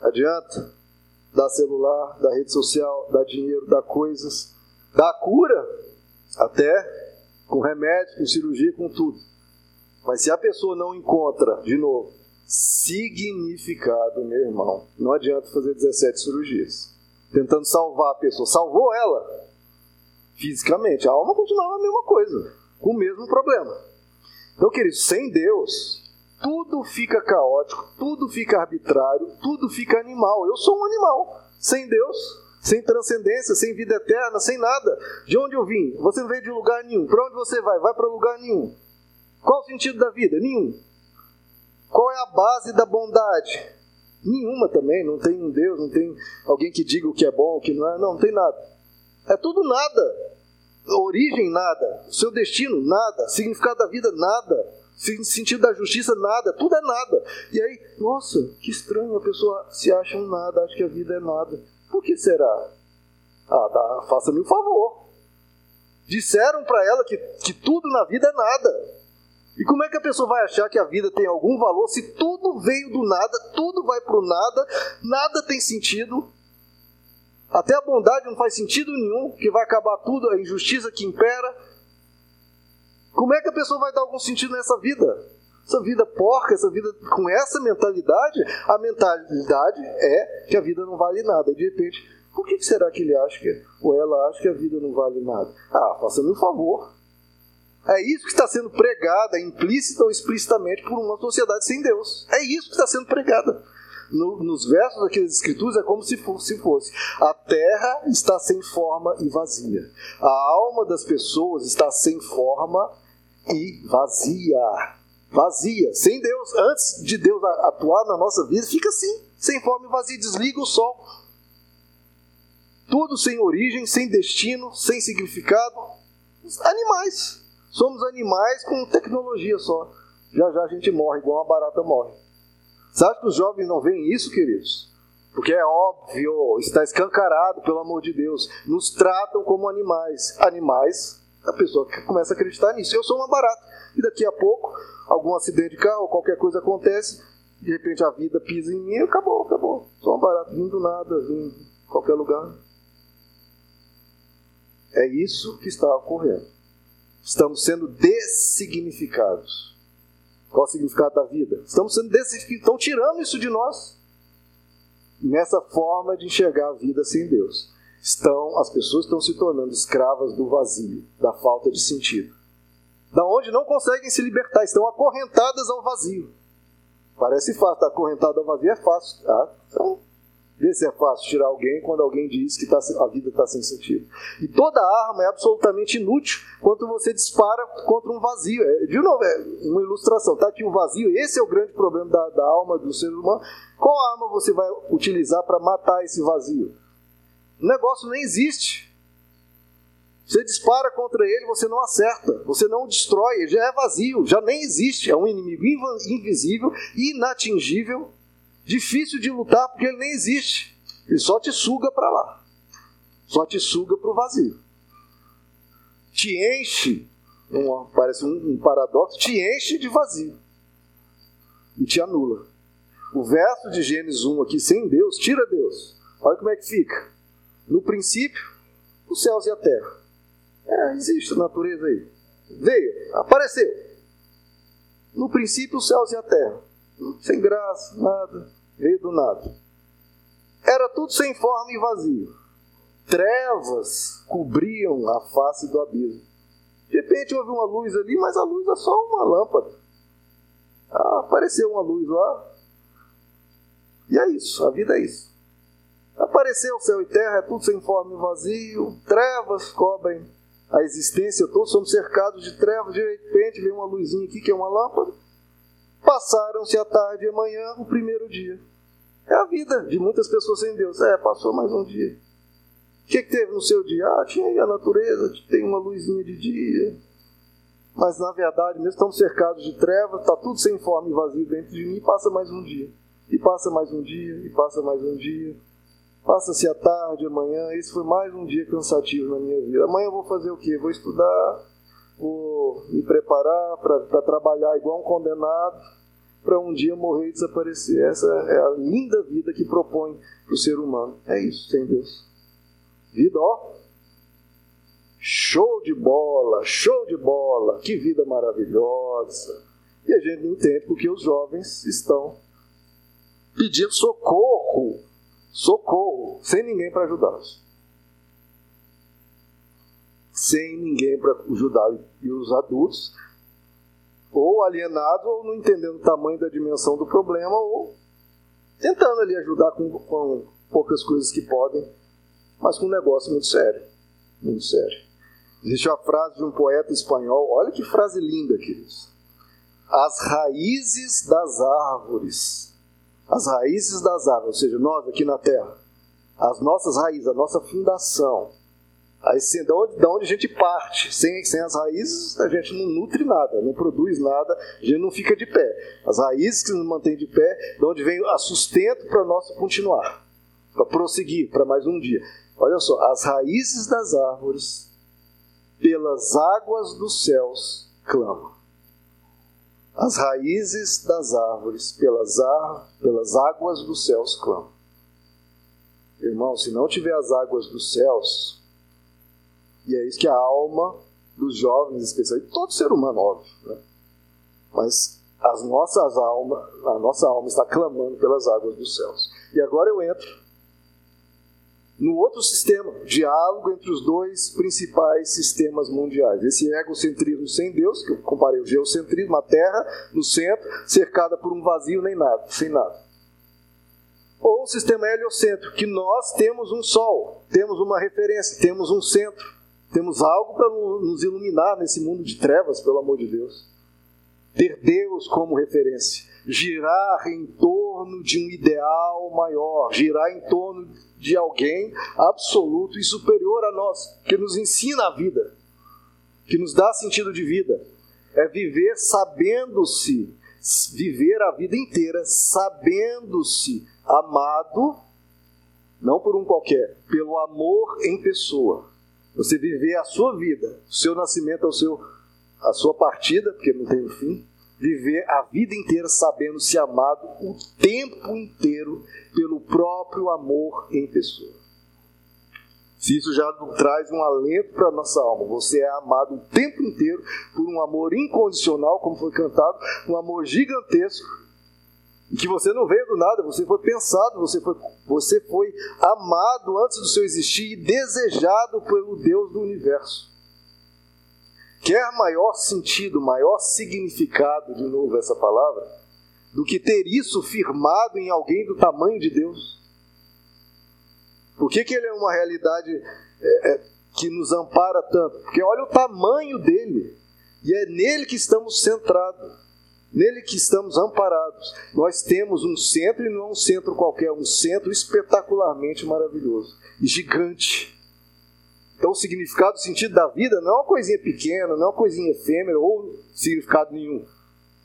Adianta? Dar celular, dar rede social, dar dinheiro, dar coisas, dar cura, até com remédio, com cirurgia, com tudo. Mas se a pessoa não encontra, de novo, significado, meu irmão, não adianta fazer 17 cirurgias. Tentando salvar a pessoa. Salvou ela, fisicamente. A alma continuava a mesma coisa, com o mesmo problema. Então, queridos, sem Deus, tudo fica caótico, tudo fica arbitrário, tudo fica animal. Eu sou um animal. Sem Deus, sem transcendência, sem vida eterna, sem nada. De onde eu vim? Você não veio de lugar nenhum. Para onde você vai? Vai para lugar nenhum. Qual o sentido da vida? Nenhum. Qual é a base da bondade? Nenhuma também. Não tem um Deus, não tem alguém que diga o que é bom, o que não é. Não, não tem nada. É tudo nada. Origem, nada. Seu destino, nada. Significado da vida, nada. Sentido da justiça, nada. Tudo é nada. E aí, nossa, que estranho. A pessoa se acha um nada, acha que a vida é nada. Por que será? Ah, faça-me um favor. Disseram para ela que, que tudo na vida é nada. E como é que a pessoa vai achar que a vida tem algum valor se tudo veio do nada, tudo vai para o nada, nada tem sentido? Até a bondade não faz sentido nenhum, que vai acabar tudo, a injustiça que impera. Como é que a pessoa vai dar algum sentido nessa vida? Essa vida porca, essa vida com essa mentalidade, a mentalidade é que a vida não vale nada. E de repente, por que será que ele acha que, ou ela acha que a vida não vale nada? Ah, faça-me um favor. É isso que está sendo pregada, implícita ou explicitamente, por uma sociedade sem Deus. É isso que está sendo pregada. No, nos versos daquelas escrituras é como se fosse, se fosse: a terra está sem forma e vazia. A alma das pessoas está sem forma e vazia. Vazia, sem Deus. Antes de Deus atuar na nossa vida, fica assim, sem forma e vazia. Desliga o sol. Tudo sem origem, sem destino, sem significado. Animais. Somos animais com tecnologia só. Já já a gente morre, igual uma barata morre. Sabe que os jovens não veem isso, queridos? Porque é óbvio, está escancarado, pelo amor de Deus. Nos tratam como animais. Animais, a pessoa começa a acreditar nisso. Eu sou uma barata. E daqui a pouco, algum acidente de carro, qualquer coisa acontece, de repente a vida pisa em mim e acabou, acabou. Sou uma barata, vindo do nada, vindo em qualquer lugar. É isso que está ocorrendo. Estamos sendo dessignificados. Qual o significado da vida? Estamos sendo. Estão tirando isso de nós. Nessa forma de enxergar a vida sem Deus. Estão, as pessoas estão se tornando escravas do vazio, da falta de sentido. Da onde não conseguem se libertar, estão acorrentadas ao vazio. Parece fácil, estar acorrentado ao vazio é fácil. Tá? Então, Vê se é fácil tirar alguém quando alguém diz que tá, a vida está sem sentido. E toda arma é absolutamente inútil quando você dispara contra um vazio. É, de novo, é uma ilustração. Está aqui o um vazio, esse é o grande problema da, da alma do ser humano. Qual arma você vai utilizar para matar esse vazio? O negócio nem existe. Você dispara contra ele, você não acerta, você não destrói, ele já é vazio, já nem existe. É um inimigo invisível, inatingível, difícil de lutar porque ele nem existe. Ele só te suga para lá. Só te suga para o vazio. Te enche, um, parece um, um paradoxo, te enche de vazio. E te anula. O verso de Gênesis 1 aqui, sem Deus, tira Deus. Olha como é que fica. No princípio, os céus e a terra. É, existe a natureza aí. Veio, apareceu. No princípio, os céus e a terra. Sem graça, nada veio do nada. Era tudo sem forma e vazio. Trevas cobriam a face do abismo. De repente houve uma luz ali, mas a luz é só uma lâmpada. Ah, apareceu uma luz lá. E é isso, a vida é isso. Apareceu céu e terra, é tudo sem forma e vazio. Trevas cobrem a existência todos somos cercados de trevas. De repente vem uma luzinha aqui que é uma lâmpada Passaram-se a tarde e a manhã, o primeiro dia. É a vida de muitas pessoas sem Deus. É, passou mais um dia. O que, que teve no seu dia? Ah, tinha aí a natureza, tem uma luzinha de dia. Mas na verdade, mesmo estamos cercados de trevas, está tudo sem forma e vazio dentro de mim, passa mais um dia. E passa mais um dia, e passa mais um dia. Passa-se a tarde, amanhã. Esse foi mais um dia cansativo na minha vida. Amanhã eu vou fazer o quê? Vou estudar, vou me preparar para trabalhar igual um condenado para um dia morrer e desaparecer. Essa é a linda vida que propõe o ser humano. É isso, sem Deus. Vida, ó. Show de bola, show de bola, que vida maravilhosa. E a gente não entende porque os jovens estão pedindo socorro, socorro, sem ninguém para ajudá-los. Sem ninguém para ajudá-los. E os adultos ou alienado, ou não entendendo o tamanho da dimensão do problema, ou tentando ali ajudar com, com poucas coisas que podem, mas com um negócio muito sério. Muito sério. Existe uma frase de um poeta espanhol, olha que frase linda, queridos. As raízes das árvores. As raízes das árvores, ou seja, nós aqui na Terra. As nossas raízes, a nossa fundação Assim, da, onde, onde a gente parte, sem, sem as raízes, a gente não nutre nada, não produz nada, a gente não fica de pé. As raízes que nos mantêm de pé, de onde vem a sustento para nós continuar, para prosseguir, para mais um dia. Olha só, as raízes das árvores, pelas águas dos céus, clamam. As raízes das árvores, pelas, ar, pelas águas dos céus, clamam. Irmão, se não tiver as águas dos céus, e é isso que a alma dos jovens, especialmente, todo ser humano, óbvio, né? mas as nossas almas, a nossa alma está clamando pelas águas dos céus. E agora eu entro no outro sistema, diálogo entre os dois principais sistemas mundiais. Esse egocentrismo sem Deus, que eu comparei o geocentrismo, a Terra no centro, cercada por um vazio nem nada, sem nada. Ou o sistema heliocêntrico, que nós temos um sol, temos uma referência, temos um centro, temos algo para nos iluminar nesse mundo de trevas, pelo amor de Deus. Ter Deus como referência, girar em torno de um ideal maior, girar em torno de alguém absoluto e superior a nós, que nos ensina a vida, que nos dá sentido de vida. É viver sabendo-se, viver a vida inteira sabendo-se amado, não por um qualquer, pelo amor em pessoa. Você viver a sua vida, o seu nascimento, o seu, a sua partida, porque não tem fim, viver a vida inteira sabendo se amado o tempo inteiro pelo próprio amor em pessoa. Se isso já traz um alento para a nossa alma, você é amado o tempo inteiro por um amor incondicional, como foi cantado, um amor gigantesco, que você não veio do nada, você foi pensado, você foi, você foi amado antes do seu existir e desejado pelo Deus do universo. Quer maior sentido, maior significado, de novo essa palavra, do que ter isso firmado em alguém do tamanho de Deus? Por que, que ele é uma realidade é, é, que nos ampara tanto? Porque olha o tamanho dele, e é nele que estamos centrados, nele que estamos amparados. Nós temos um centro e não é um centro qualquer, um centro espetacularmente maravilhoso e gigante então, o significado, o sentido da vida não é uma coisinha pequena, não é uma coisinha efêmera ou significado nenhum.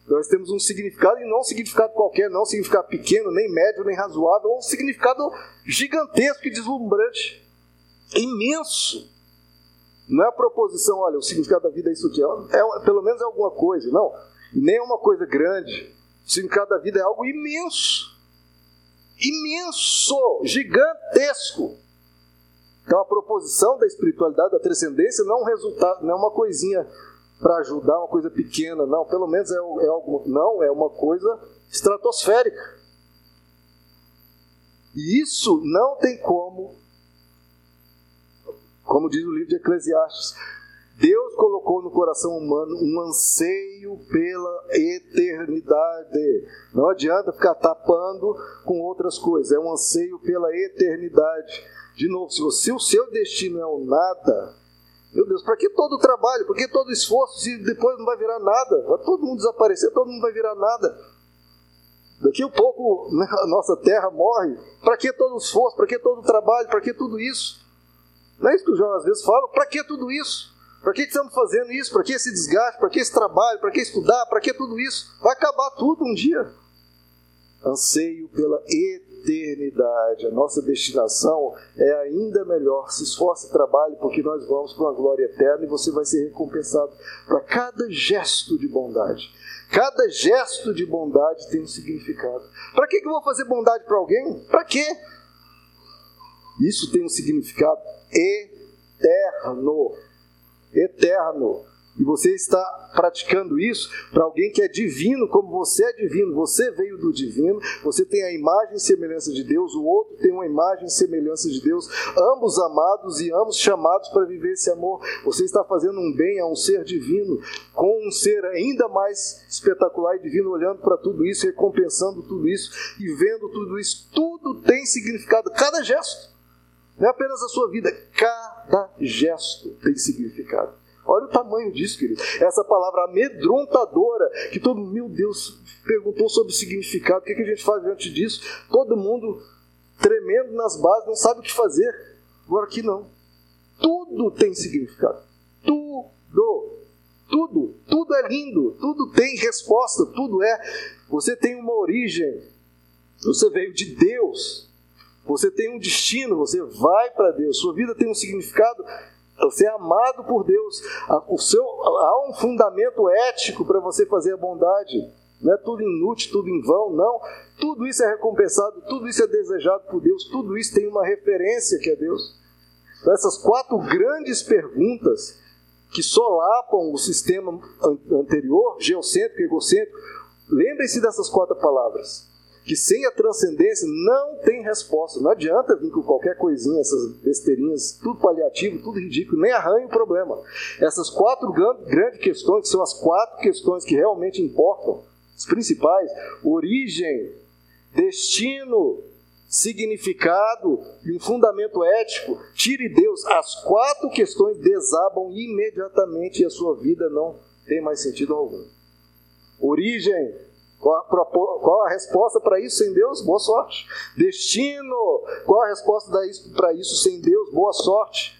Nós temos um significado e não um significado qualquer, não um significado pequeno, nem médio, nem razoável, é um significado gigantesco e deslumbrante, imenso. Não é a proposição, olha, o significado da vida é isso aqui, é, é pelo menos é alguma coisa, não. Nem uma coisa grande. O significado da vida é algo imenso, imenso, gigantesco. Então a proposição da espiritualidade, da transcendência, não é um resultado, não é uma coisinha para ajudar, uma coisa pequena, não. Pelo menos é, é algo, não, é uma coisa estratosférica. E isso não tem como, como diz o livro de Eclesiastes, Deus colocou no coração humano um anseio pela eternidade. Não adianta ficar tapando com outras coisas, é um anseio pela eternidade. De novo, se você, o seu destino é o nada, meu Deus, para que todo o trabalho, para que todo o esforço, se depois não vai virar nada? Vai todo mundo desaparecer, todo mundo vai virar nada. Daqui a pouco né, a nossa terra morre. Para que todo o esforço, para que todo o trabalho, para que tudo isso? Não é isso que o João às vezes fala? Para que tudo isso? Para que estamos fazendo isso? Para que esse desgaste? Para que esse trabalho? Para que estudar? Para que tudo isso? Vai acabar tudo um dia. Anseio pela eternidade. A nossa destinação é ainda melhor. Se esforce e trabalhe, porque nós vamos para uma glória eterna e você vai ser recompensado para cada gesto de bondade. Cada gesto de bondade tem um significado. Para que, que eu vou fazer bondade para alguém? Para quê? Isso tem um significado eterno. Eterno e você está praticando isso para alguém que é divino, como você é divino, você veio do divino, você tem a imagem e semelhança de Deus, o outro tem uma imagem e semelhança de Deus, ambos amados e ambos chamados para viver esse amor. Você está fazendo um bem a um ser divino, com um ser ainda mais espetacular e divino, olhando para tudo isso, recompensando tudo isso e vendo tudo isso. Tudo tem significado, cada gesto. Não é apenas a sua vida, cada gesto tem significado. Olha o tamanho disso, querido. Essa palavra amedrontadora, que todo meu Deus perguntou sobre o significado, o que, a gente faz diante disso? Todo mundo tremendo nas bases, não sabe o que fazer. Agora aqui não. Tudo tem significado. Tudo. Tudo. Tudo é lindo. Tudo tem resposta. Tudo é. Você tem uma origem. Você veio de Deus. Você tem um destino. Você vai para Deus. Sua vida tem um significado você é amado por Deus. O seu, há um fundamento ético para você fazer a bondade. não é tudo inútil, tudo em vão, não. Tudo isso é recompensado, tudo isso é desejado por Deus, tudo isso tem uma referência que é Deus. Então, essas quatro grandes perguntas que solapam o sistema anterior, geocêntrico, egocêntrico, lembrem-se dessas quatro palavras que sem a transcendência não tem resposta. Não adianta vir com qualquer coisinha, essas besteirinhas, tudo paliativo, tudo ridículo, nem arranha o problema. Essas quatro grandes questões, que são as quatro questões que realmente importam, as principais: origem, destino, significado e um fundamento ético, tire Deus, as quatro questões desabam imediatamente e a sua vida não tem mais sentido algum. Origem, qual a, qual a resposta para isso sem Deus? Boa sorte. Destino. Qual a resposta para isso sem Deus? Boa sorte.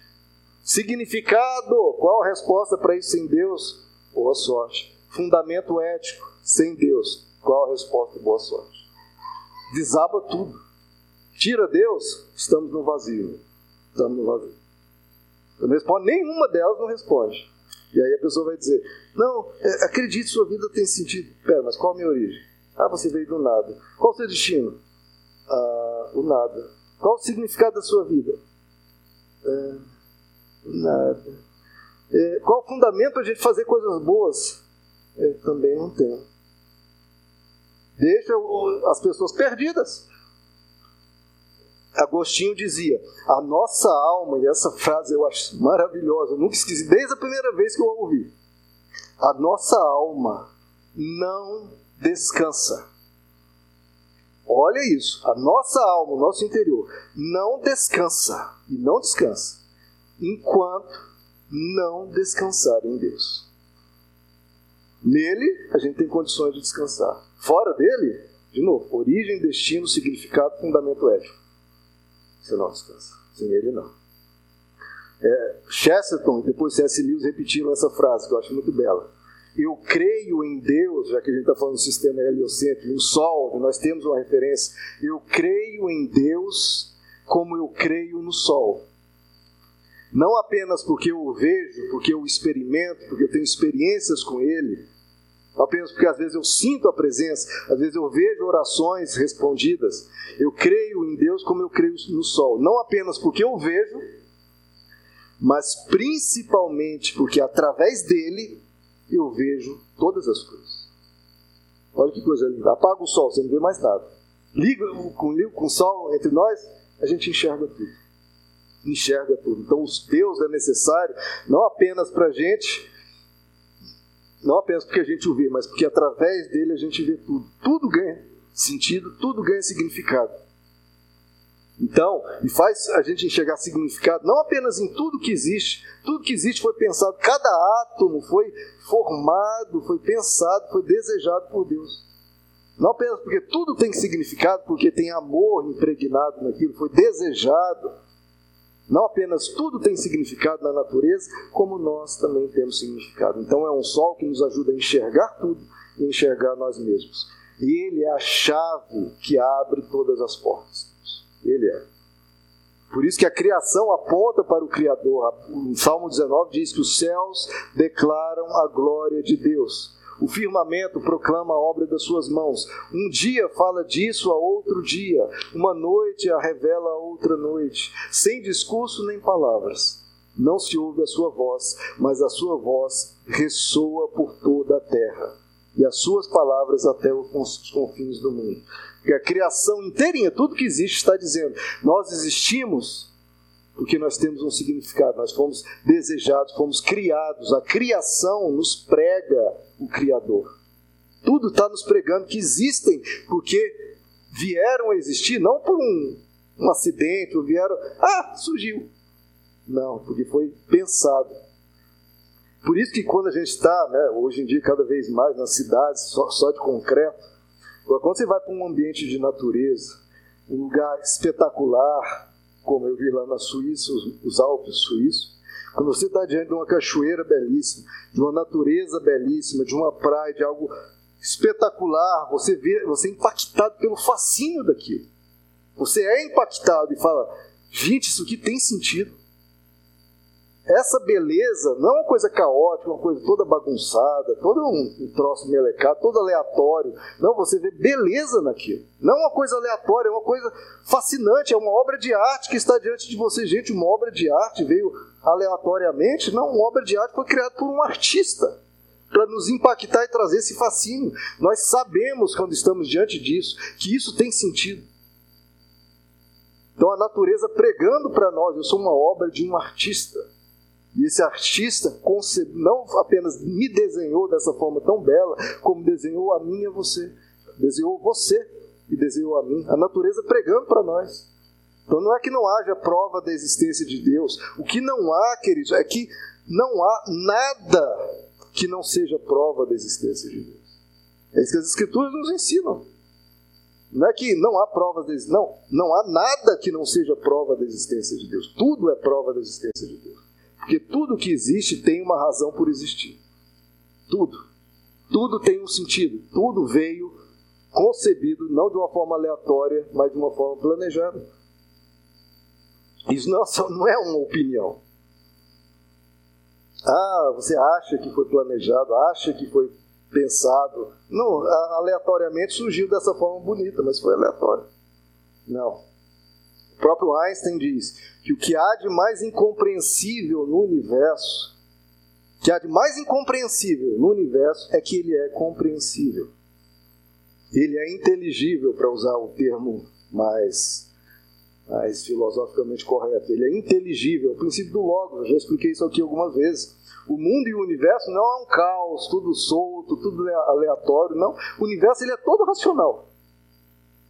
Significado. Qual a resposta para isso sem Deus? Boa sorte. Fundamento ético. Sem Deus. Qual a resposta? Boa sorte. Desaba tudo. Tira Deus, estamos no vazio. Estamos no vazio. Não responde, nenhuma delas não responde. E aí a pessoa vai dizer: Não, é, acredite, sua vida tem sentido. Pera, mas qual a minha origem? Ah, você veio do nada. Qual o seu destino? Ah, o nada. Qual o significado da sua vida? É, nada. É, qual o fundamento para a gente fazer coisas boas? É, também não tem. Deixa as pessoas perdidas. Agostinho dizia: a nossa alma, e essa frase eu acho maravilhosa, eu nunca esqueci, desde a primeira vez que eu a ouvi. A nossa alma não descansa. Olha isso, a nossa alma, o nosso interior, não descansa, e não descansa, enquanto não descansar em Deus. Nele, a gente tem condições de descansar. Fora dele, de novo, origem, destino, significado, fundamento ético você não descansa. Sem ele, não. É, Chesterton e depois C.S. Lewis repetiram essa frase, que eu acho muito bela. Eu creio em Deus, já que a gente está falando do sistema heliocêntrico, no Sol, nós temos uma referência. Eu creio em Deus como eu creio no Sol. Não apenas porque eu o vejo, porque eu o experimento, porque eu tenho experiências com Ele, apenas porque às vezes eu sinto a presença, às vezes eu vejo orações respondidas. Eu creio em Deus como eu creio no sol, não apenas porque eu vejo, mas principalmente porque através dele eu vejo todas as coisas. Olha que coisa linda. Apaga o sol, você não vê mais nada. Liga com, com o sol entre nós, a gente enxerga tudo. Enxerga tudo. Então, os Deus é necessário não apenas para a gente não apenas porque a gente o vê, mas porque através dele a gente vê tudo. Tudo ganha sentido, tudo ganha significado. Então, e faz a gente enxergar significado não apenas em tudo que existe, tudo que existe foi pensado, cada átomo foi formado, foi pensado, foi desejado por Deus. Não apenas porque tudo tem significado, porque tem amor impregnado naquilo, foi desejado. Não apenas tudo tem significado na natureza, como nós também temos significado. Então é um sol que nos ajuda a enxergar tudo e enxergar nós mesmos. E ele é a chave que abre todas as portas. Ele é. Por isso que a criação aponta para o Criador. O Salmo 19 diz que os céus declaram a glória de Deus. O firmamento proclama a obra das suas mãos. Um dia fala disso a outro dia. Uma noite a revela a outra noite. Sem discurso nem palavras. Não se ouve a sua voz, mas a sua voz ressoa por toda a terra. E as suas palavras até os confins do mundo. Porque a criação inteirinha, tudo que existe, está dizendo: nós existimos porque nós temos um significado, nós fomos desejados, fomos criados. A criação nos prega o Criador. Tudo está nos pregando que existem porque vieram a existir, não por um, um acidente, vieram, ah, surgiu. Não, porque foi pensado. Por isso que quando a gente está, né, hoje em dia, cada vez mais nas cidades, só, só de concreto, quando você vai para um ambiente de natureza, um lugar espetacular, como eu vi lá na Suíça, os, os Alpes suíços, quando você está diante de uma cachoeira belíssima, de uma natureza belíssima, de uma praia, de algo espetacular, você vê, você é impactado pelo fascínio daquilo. Você é impactado e fala: gente, isso aqui tem sentido. Essa beleza não é uma coisa caótica, uma coisa toda bagunçada, todo um, um troço melecado, todo aleatório. Não, você vê beleza naquilo. Não é uma coisa aleatória, é uma coisa fascinante, é uma obra de arte que está diante de você. Gente, uma obra de arte veio aleatoriamente? Não, uma obra de arte foi criada por um artista para nos impactar e trazer esse fascínio. Nós sabemos, quando estamos diante disso, que isso tem sentido. Então a natureza pregando para nós, eu sou uma obra de um artista. E esse artista não apenas me desenhou dessa forma tão bela, como desenhou a mim e a você. Desenhou você e desenhou a mim. A natureza pregando para nós. Então não é que não haja prova da existência de Deus. O que não há, queridos, é que não há nada que não seja prova da existência de Deus. É isso que as Escrituras nos ensinam. Não é que não há provas de não, não há nada que não seja prova da existência de Deus. Tudo é prova da existência de Deus. Porque tudo que existe tem uma razão por existir. Tudo. Tudo tem um sentido. Tudo veio concebido não de uma forma aleatória, mas de uma forma planejada. Isso não, é não é uma opinião. Ah, você acha que foi planejado, acha que foi pensado. Não, aleatoriamente surgiu dessa forma bonita, mas foi aleatório. Não próprio Einstein diz que o que há de mais incompreensível no universo, que há de mais incompreensível no universo é que ele é compreensível. Ele é inteligível, para usar o termo mais, mais filosoficamente correto. Ele é inteligível, o princípio do logos, já expliquei isso aqui algumas vezes. O mundo e o universo não é um caos, tudo solto, tudo aleatório, não. O universo ele é todo racional.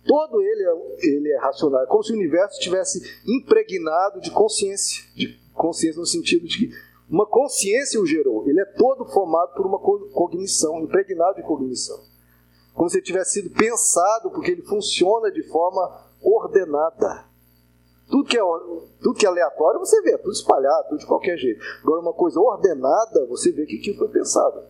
Todo ele é, ele é racional. É como se o universo estivesse impregnado de consciência. De consciência no sentido de que uma consciência o gerou. Ele é todo formado por uma cognição, impregnado de cognição. Como se ele tivesse sido pensado, porque ele funciona de forma ordenada. Tudo que, é, tudo que é aleatório você vê, tudo espalhado, tudo de qualquer jeito. Agora, uma coisa ordenada, você vê que aquilo foi pensado.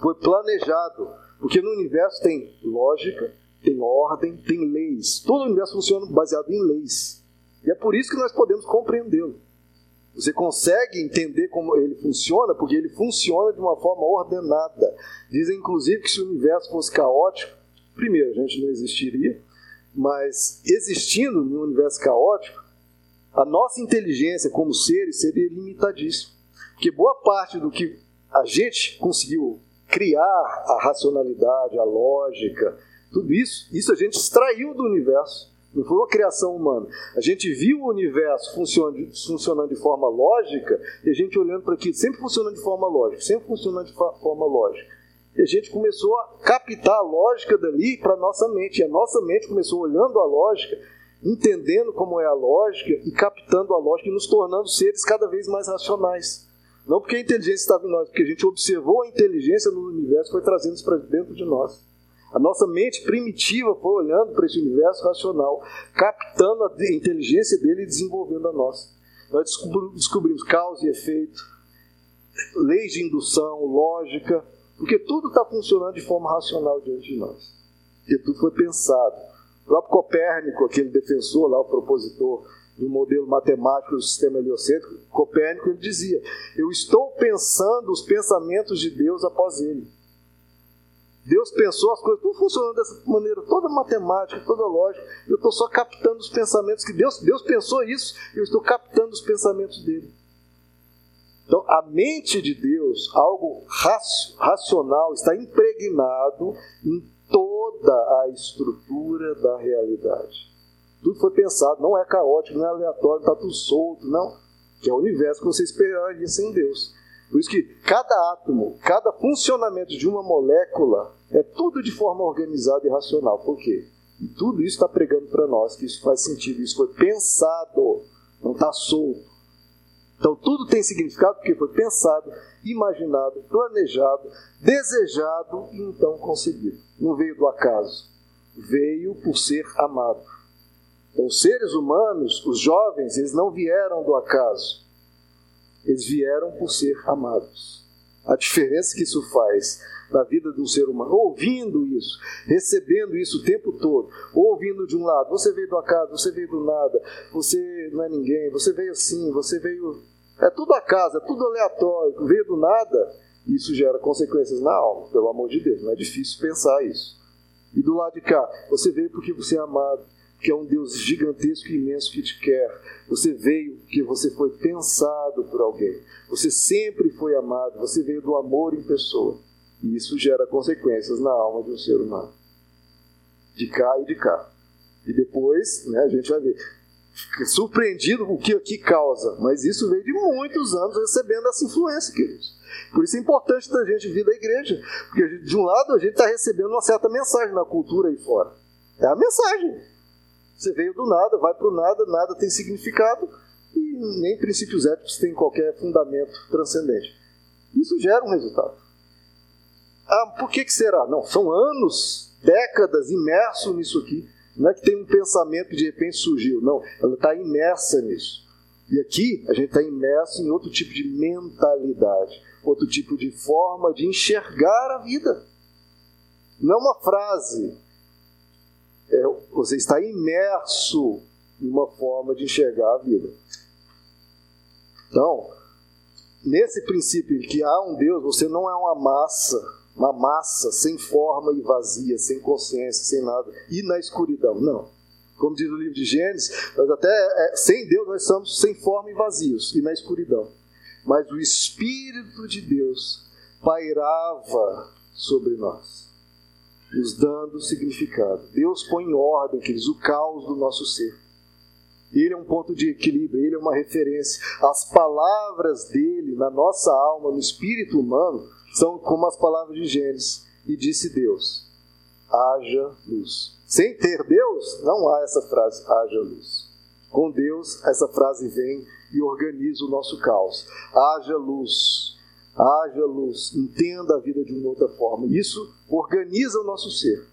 Foi planejado. Porque no universo tem lógica, tem ordem, tem leis. Todo o universo funciona baseado em leis. E é por isso que nós podemos compreendê-lo. Você consegue entender como ele funciona, porque ele funciona de uma forma ordenada. Dizem, inclusive, que se o universo fosse caótico, primeiro, a gente não existiria, mas existindo no universo caótico, a nossa inteligência como seres seria limitadíssima. Porque boa parte do que a gente conseguiu criar, a racionalidade, a lógica, tudo isso, isso a gente extraiu do universo. Não foi uma criação humana. A gente viu o universo funcionando, de forma lógica e a gente olhando para aquilo, sempre funcionando de forma lógica, sempre funcionando de forma lógica. E a gente começou a captar a lógica dali para a nossa mente. E a nossa mente começou olhando a lógica, entendendo como é a lógica e captando a lógica e nos tornando seres cada vez mais racionais. Não porque a inteligência estava em nós, porque a gente observou a inteligência no universo e foi trazendo isso para dentro de nós. A nossa mente primitiva foi olhando para esse universo racional, captando a inteligência dele e desenvolvendo a nossa. Nós descobrimos causa e efeito, leis de indução, lógica, porque tudo está funcionando de forma racional diante de nós. Porque tudo foi pensado. O próprio Copérnico, aquele defensor lá, o propositor do modelo matemático do sistema heliocêntrico, Copérnico ele dizia: Eu estou pensando os pensamentos de Deus após ele. Deus pensou as coisas, tudo funcionando dessa maneira, toda matemática, toda lógica. Eu estou só captando os pensamentos que Deus, Deus pensou isso, eu estou captando os pensamentos dele. Então, a mente de Deus, algo racional, está impregnado em toda a estrutura da realidade. Tudo foi pensado, não é caótico, não é aleatório, está tudo solto, não. Que é o universo que você esperaria sem Deus. Por isso que cada átomo, cada funcionamento de uma molécula é tudo de forma organizada e racional. Por quê? E tudo isso está pregando para nós que isso faz sentido, isso foi pensado, não está solto. Então tudo tem significado porque foi pensado, imaginado, planejado, desejado e então concebido. Não veio do acaso, veio por ser amado. Então, os seres humanos, os jovens, eles não vieram do acaso. Eles vieram por ser amados. A diferença que isso faz na vida de um ser humano, ouvindo isso, recebendo isso o tempo todo, ouvindo de um lado, você veio do acaso, você veio do nada, você não é ninguém, você veio assim, você veio É tudo acaso, é tudo aleatório, veio do nada, isso gera consequências na alma, pelo amor de Deus. Não é difícil pensar isso. E do lado de cá, você veio porque você é amado, que é um Deus gigantesco e imenso que te quer. Você veio porque você foi pensado por alguém. Você sempre foi amado, você veio do amor em pessoa. E isso gera consequências na alma de um ser humano. De cá e de cá. E depois, né, a gente vai ver. Surpreendido o que aqui causa. Mas isso veio de muitos anos recebendo essa influência, queridos. Por isso é importante da gente vir da igreja. Porque de um lado a gente está recebendo uma certa mensagem na cultura aí fora. É a mensagem. Você veio do nada, vai para o nada, nada tem significado e nem princípios éticos têm qualquer fundamento transcendente. Isso gera um resultado. Ah, por que, que será? Não, são anos, décadas imerso nisso aqui. Não é que tem um pensamento que de repente surgiu, não, ela está imersa nisso. E aqui a gente está imerso em outro tipo de mentalidade, outro tipo de forma de enxergar a vida. Não é uma frase, você está imerso em uma forma de enxergar a vida. Então, nesse princípio de que há um Deus, você não é uma massa, uma massa sem forma e vazia, sem consciência, sem nada, e na escuridão. Não. Como diz o livro de Gênesis, nós até é, sem Deus nós somos sem forma e vazios, e na escuridão. Mas o Espírito de Deus pairava sobre nós nos dando significado. Deus põe em ordem, queridos, o caos do nosso ser. Ele é um ponto de equilíbrio, ele é uma referência. As palavras dele na nossa alma, no espírito humano, são como as palavras de Gênesis. E disse Deus: haja luz. Sem ter Deus, não há essa frase, haja luz. Com Deus, essa frase vem e organiza o nosso caos. Haja luz haja luz, entenda a vida de uma outra forma. Isso organiza o nosso ser,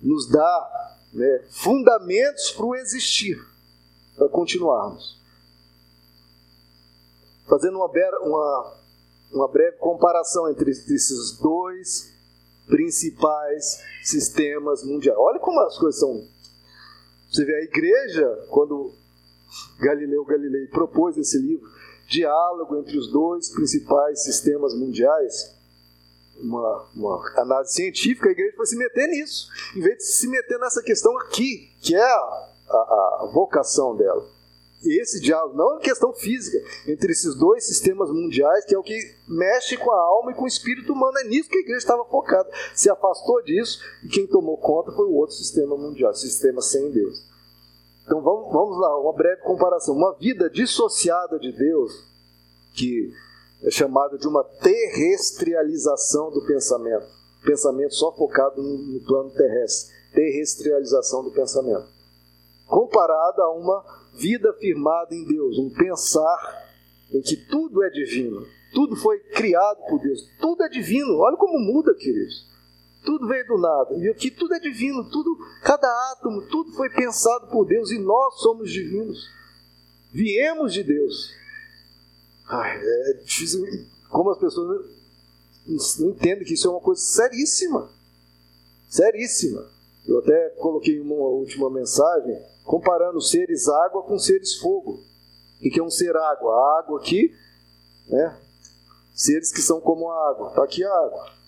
nos dá né, fundamentos para o existir, para continuarmos. Fazendo uma, uma, uma breve comparação entre esses dois principais sistemas mundiais. Olha como as coisas são. Você vê a igreja, quando Galileu Galilei propôs esse livro, diálogo entre os dois principais sistemas mundiais, uma, uma, análise científica, a igreja foi se meter nisso, em vez de se meter nessa questão aqui, que é a, a, vocação dela. Esse diálogo, não é questão física, entre esses dois sistemas mundiais, que é o que mexe com a alma e com o espírito humano. É nisso que a igreja estava focada. Se afastou disso e quem tomou conta foi o outro sistema mundial, sistema sem Deus. Então vamos, vamos lá, uma breve comparação. Uma vida dissociada de Deus, que é chamada de uma terrestrialização do pensamento. Pensamento só focado no, no plano terrestre. Terrestrialização do pensamento. Comparada a uma vida firmada em Deus, um pensar em que tudo é divino, tudo foi criado por Deus, tudo é divino. Olha como muda, queridos. Tudo veio do nada. E aqui tudo é divino, tudo, cada átomo, tudo foi pensado por Deus e nós somos divinos. Viemos de Deus. Ai, é difícil. Como as pessoas não entendem que isso é uma coisa seríssima. Seríssima. Eu até coloquei uma última mensagem comparando seres água com seres fogo. O que é um ser água? A água aqui, né? Seres que são como a água. Está aqui a água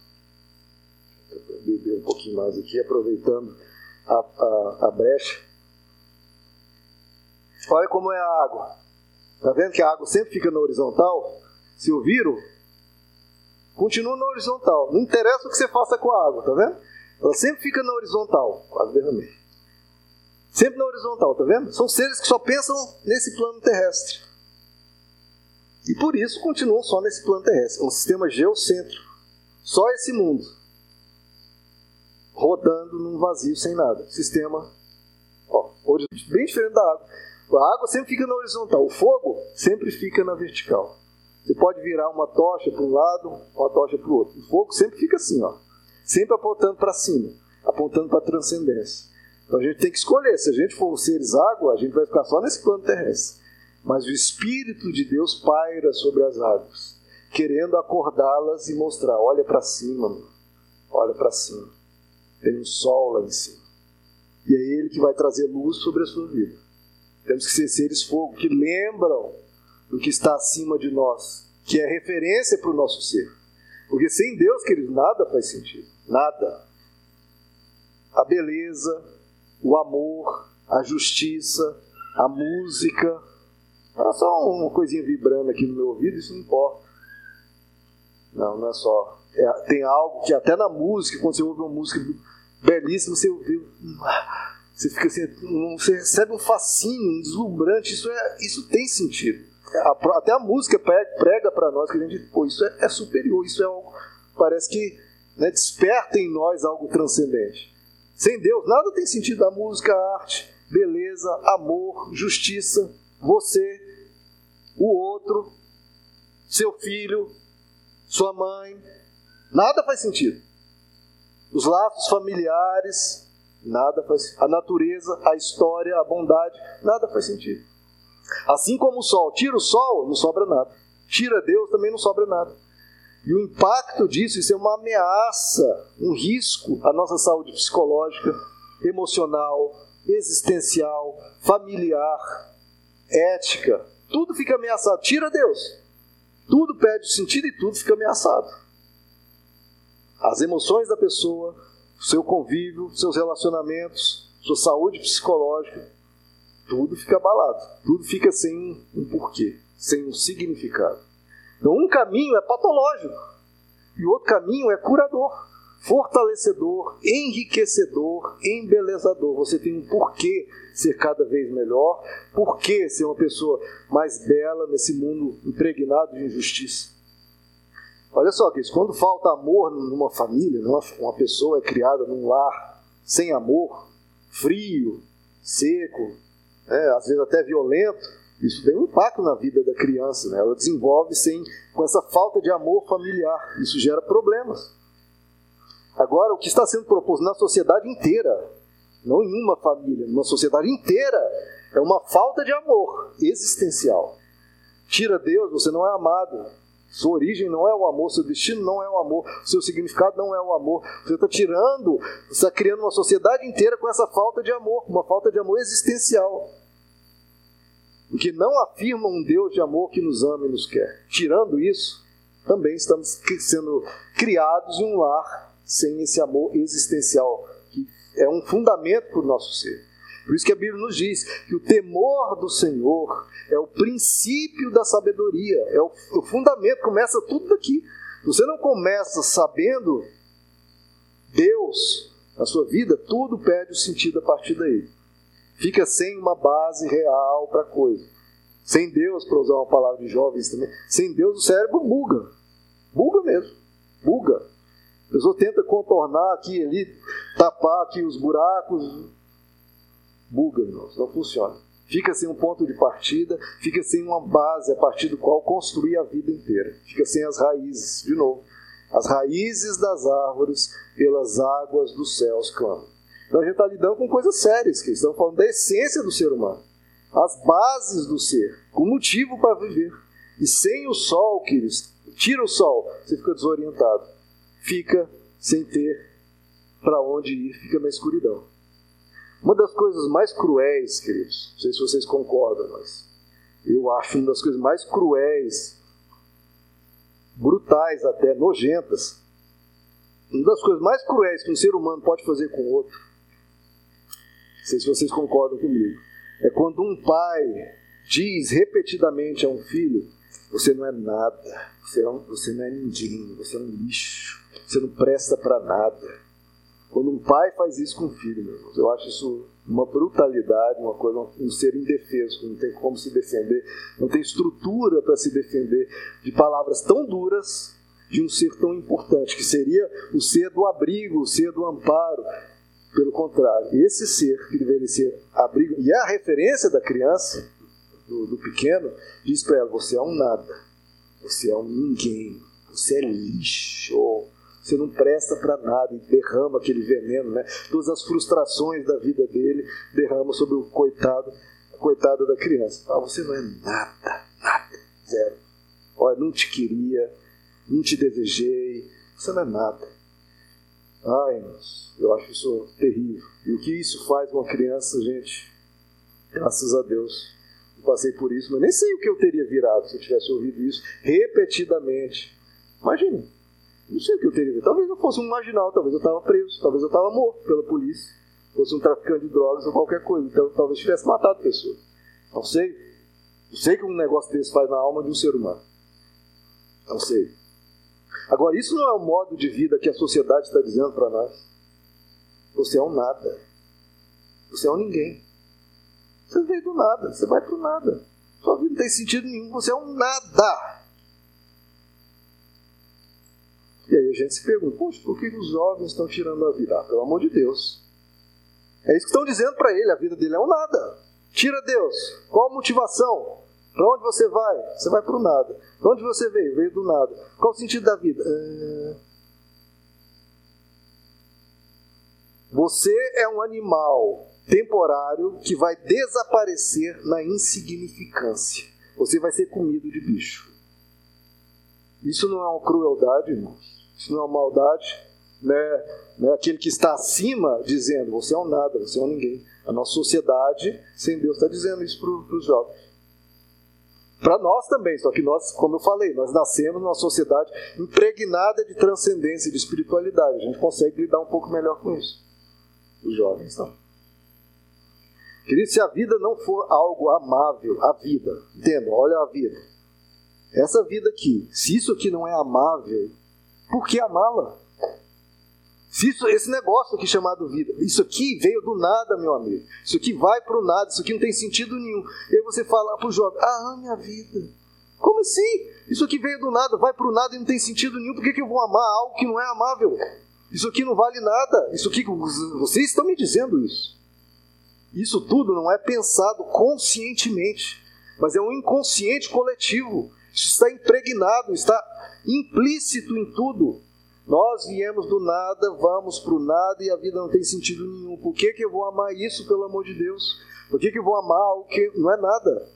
beber um pouquinho mais aqui, aproveitando a, a, a brecha. Olha como é a água. Está vendo que a água sempre fica na horizontal? Se ouviram, continua na horizontal. Não interessa o que você faça com a água, tá vendo? Ela sempre fica na horizontal. Quase derramei. Sempre na horizontal, tá vendo? São seres que só pensam nesse plano terrestre. E por isso continuam só nesse plano terrestre. É um sistema geocêntrico. Só esse mundo rodando num vazio sem nada. Sistema ó, bem diferente da água. A água sempre fica na horizontal, o fogo sempre fica na vertical. Você pode virar uma tocha para um lado, uma tocha para o outro. O fogo sempre fica assim, ó, sempre apontando para cima, apontando para a transcendência. Então a gente tem que escolher. Se a gente for seres água, a gente vai ficar só nesse plano terrestre. Mas o Espírito de Deus paira sobre as águas, querendo acordá-las e mostrar: olha para cima, mano. olha para cima. Tem um sol lá em cima. E é ele que vai trazer luz sobre a sua vida. Temos que ser seres fogo que lembram do que está acima de nós, que é referência para o nosso ser. Porque sem Deus, querido, nada faz sentido. Nada. A beleza, o amor, a justiça, a música. Não é só uma coisinha vibrando aqui no meu ouvido, isso não importa. Não, não é só. É, tem algo que até na música, quando você ouve uma música belíssima, você ouve. Você fica assim, você recebe um fascínio, um deslumbrante, isso, é, isso tem sentido. A, até a música prega para nós que a gente, pô, isso é, é superior, isso é algo, parece que né, desperta em nós algo transcendente. Sem Deus, nada tem sentido. A música, a arte, beleza, amor, justiça, você, o outro, seu filho, sua mãe, nada faz sentido. Os laços familiares, Nada faz A natureza, a história, a bondade, nada faz sentido. Assim como o sol, tira o sol, não sobra nada. Tira Deus, também não sobra nada. E o impacto disso, isso é uma ameaça, um risco à nossa saúde psicológica, emocional, existencial, familiar, ética. Tudo fica ameaçado. Tira Deus. Tudo perde sentido e tudo fica ameaçado. As emoções da pessoa, seu convívio, seus relacionamentos, sua saúde psicológica, tudo fica abalado, tudo fica sem um porquê, sem um significado. Então, um caminho é patológico e o outro caminho é curador, fortalecedor, enriquecedor, embelezador. Você tem um porquê ser cada vez melhor, porquê ser uma pessoa mais bela nesse mundo impregnado de injustiça. Olha só, Cris, quando falta amor numa família, numa, uma pessoa é criada num lar sem amor, frio, seco, né, às vezes até violento, isso tem um impacto na vida da criança. Né? Ela desenvolve sem, com essa falta de amor familiar. Isso gera problemas. Agora, o que está sendo proposto na sociedade inteira, não em uma família, numa sociedade inteira, é uma falta de amor existencial. Tira Deus, você não é amado. Sua origem não é o amor, seu destino não é o amor, seu significado não é o amor. Você está tirando, está criando uma sociedade inteira com essa falta de amor, uma falta de amor existencial. Que não afirma um Deus de amor que nos ama e nos quer. Tirando isso, também estamos sendo criados em um lar sem esse amor existencial, que é um fundamento para o nosso ser. Por isso que a Bíblia nos diz que o temor do Senhor é o princípio da sabedoria, é o, o fundamento, começa tudo daqui. Você não começa sabendo Deus na sua vida, tudo perde o sentido a partir daí. Fica sem uma base real para a coisa. Sem Deus, para usar uma palavra de jovens também, sem Deus o cérebro buga. Buga mesmo. Buga. A pessoa tenta contornar aqui ali, tapar aqui os buracos, buga, irmãos, não funciona. Fica sem um ponto de partida, fica sem uma base a partir do qual construir a vida inteira. Fica sem as raízes, de novo. As raízes das árvores pelas águas dos céus clamam. Então a gente está lidando com coisas sérias, que estamos falando da essência do ser humano. As bases do ser, o motivo para viver. E sem o sol, queridos, tira o sol, você fica desorientado. Fica sem ter para onde ir, fica na escuridão. Uma das coisas mais cruéis, queridos, não sei se vocês concordam, mas eu acho uma das coisas mais cruéis, brutais até, nojentas, uma das coisas mais cruéis que um ser humano pode fazer com o outro, não sei se vocês concordam comigo, é quando um pai diz repetidamente a um filho: Você não é nada, você não, você não é ninguém, você é um lixo, você não presta para nada. Quando um pai faz isso com o filho, meu eu acho isso uma brutalidade, uma coisa, um ser indefeso, não tem como se defender, não tem estrutura para se defender de palavras tão duras de um ser tão importante, que seria o ser do abrigo, o ser do amparo. Pelo contrário, esse ser que deveria ser abrigo, e é a referência da criança, do, do pequeno, diz para ela: você é um nada, você é um ninguém, você é lixo você não presta para nada e derrama aquele veneno, né? Todas as frustrações da vida dele derrama sobre o coitado, a coitada da criança. Ah, você não é nada, nada, zero. Olha, não te queria, não te desejei, você não é nada. Ai, irmãos, eu acho isso terrível. E o que isso faz com uma criança, gente? Graças a Deus. O passei por isso, mas nem sei o que eu teria virado se eu tivesse ouvido isso repetidamente. Imagina, não sei o que eu teria virado. Talvez eu fosse um marginal, talvez eu estava preso, talvez eu estava morto pela polícia, fosse um traficante de drogas ou qualquer coisa. Então talvez tivesse matado pessoas. Não sei. Não sei o que um negócio desse faz na alma de um ser humano. Não sei. Agora, isso não é o modo de vida que a sociedade está dizendo para nós. Você é um nada. Você é um ninguém. Você veio do nada, você vai para o nada. Sua vida não tem sentido nenhum, você é um nada. E aí a gente se pergunta, poxa, por que os jovens estão tirando a vida? Ah, pelo amor de Deus. É isso que estão dizendo para ele, a vida dele é um nada. Tira Deus. Qual a motivação? Para onde você vai? Você vai para o nada. De onde você veio? Veio do nada. Qual o sentido da vida? É... Você é um animal temporário que vai desaparecer na insignificância. Você vai ser comido de bicho. Isso não é uma crueldade, irmãos. Isso não é uma maldade. Né? Né? Aquele que está acima dizendo: Você é um nada, você é um ninguém. A nossa sociedade, sem Deus, está dizendo isso para os jovens. Para nós também, só que nós, como eu falei, nós nascemos numa sociedade impregnada de transcendência de espiritualidade. A gente consegue lidar um pouco melhor com isso. Os jovens não. Querido, se a vida não for algo amável, a vida, entenda, olha a vida. Essa vida aqui, se isso aqui não é amável, por que amá-la? Isso, esse negócio aqui chamado vida, isso aqui veio do nada, meu amigo. Isso aqui vai para o nada, isso aqui não tem sentido nenhum. E aí você fala para o jovem, ah, minha vida. Como assim? Isso aqui veio do nada, vai para o nada e não tem sentido nenhum. Por que, que eu vou amar algo que não é amável? Isso aqui não vale nada. Isso aqui, vocês estão me dizendo isso. Isso tudo não é pensado conscientemente, mas é um inconsciente coletivo. Está impregnado, está implícito em tudo. Nós viemos do nada, vamos para o nada e a vida não tem sentido nenhum. Por que, que eu vou amar isso, pelo amor de Deus? Por que, que eu vou amar algo que não é nada?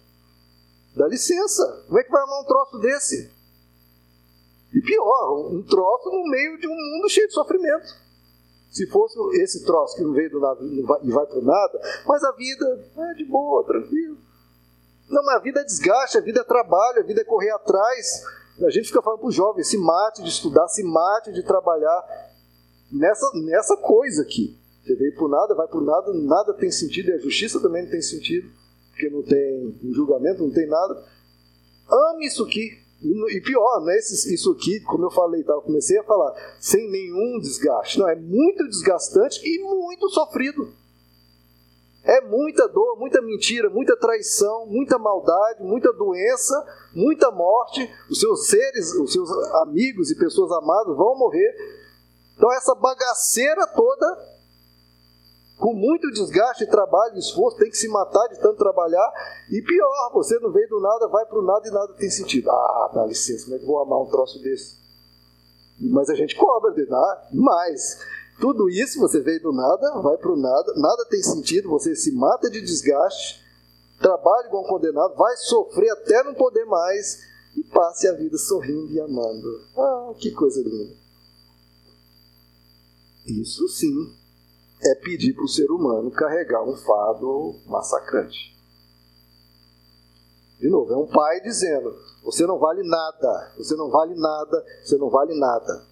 Dá licença. Como é que vai amar um troço desse? E pior, um troço no meio de um mundo cheio de sofrimento. Se fosse esse troço que não veio do nada e vai para o nada, mas a vida é de boa, tranquilo. Não, mas a vida é desgaste, a vida é trabalho, a vida é correr atrás. A gente fica falando para os jovens, se mate de estudar, se mate de trabalhar nessa, nessa coisa aqui. Você veio por nada, vai por nada, nada tem sentido, e a justiça também não tem sentido, porque não tem um julgamento, não tem nada. Ame isso aqui. E, pior, não é isso aqui, como eu falei, tá? eu comecei a falar, sem nenhum desgaste. Não, é muito desgastante e muito sofrido. É muita dor, muita mentira, muita traição, muita maldade, muita doença, muita morte. Os seus seres, os seus amigos e pessoas amadas vão morrer. Então, essa bagaceira toda, com muito desgaste, trabalho esforço, tem que se matar de tanto trabalhar. E pior, você não veio do nada, vai para o nada e nada tem sentido. Ah, dá licença, como é que vou amar um troço desse? Mas a gente cobra, ah, mais. Tudo isso você veio do nada, vai para o nada, nada tem sentido, você se mata de desgaste, trabalha igual um condenado, vai sofrer até não poder mais e passe a vida sorrindo e amando. Ah, que coisa linda. Isso sim é pedir para o ser humano carregar um fado massacrante. De novo, é um pai dizendo: você não vale nada, você não vale nada, você não vale nada.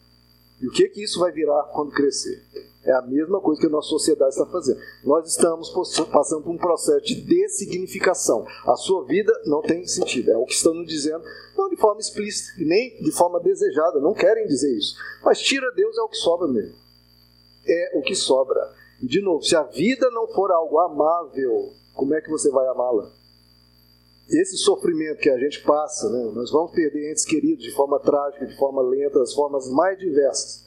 E o que, que isso vai virar quando crescer? É a mesma coisa que a nossa sociedade está fazendo. Nós estamos passando por um processo de dessignificação. A sua vida não tem sentido. É o que estão nos dizendo, não de forma explícita, nem de forma desejada. Não querem dizer isso. Mas tira Deus é o que sobra mesmo. É o que sobra. E de novo, se a vida não for algo amável, como é que você vai amá-la? Esse sofrimento que a gente passa, né, nós vamos perder entes queridos de forma trágica, de forma lenta, das formas mais diversas.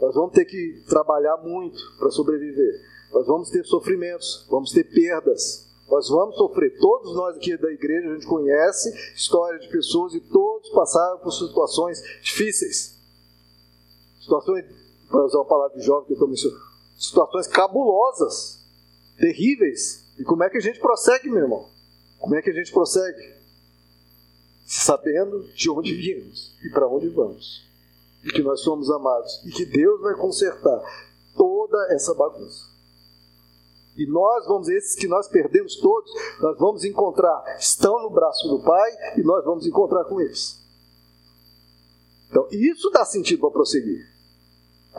Nós vamos ter que trabalhar muito para sobreviver. Nós vamos ter sofrimentos, vamos ter perdas. Nós vamos sofrer. Todos nós aqui da igreja, a gente conhece história de pessoas e todos passaram por situações difíceis. Situações, para usar uma palavra de jovem que eu estou mencionando, situações cabulosas, terríveis. E como é que a gente prossegue, meu irmão? Como é que a gente prossegue? Sabendo de onde viemos e para onde vamos. E que nós somos amados. E que Deus vai consertar toda essa bagunça. E nós vamos, esses que nós perdemos todos, nós vamos encontrar, estão no braço do Pai e nós vamos encontrar com eles. Então, isso dá sentido para prosseguir.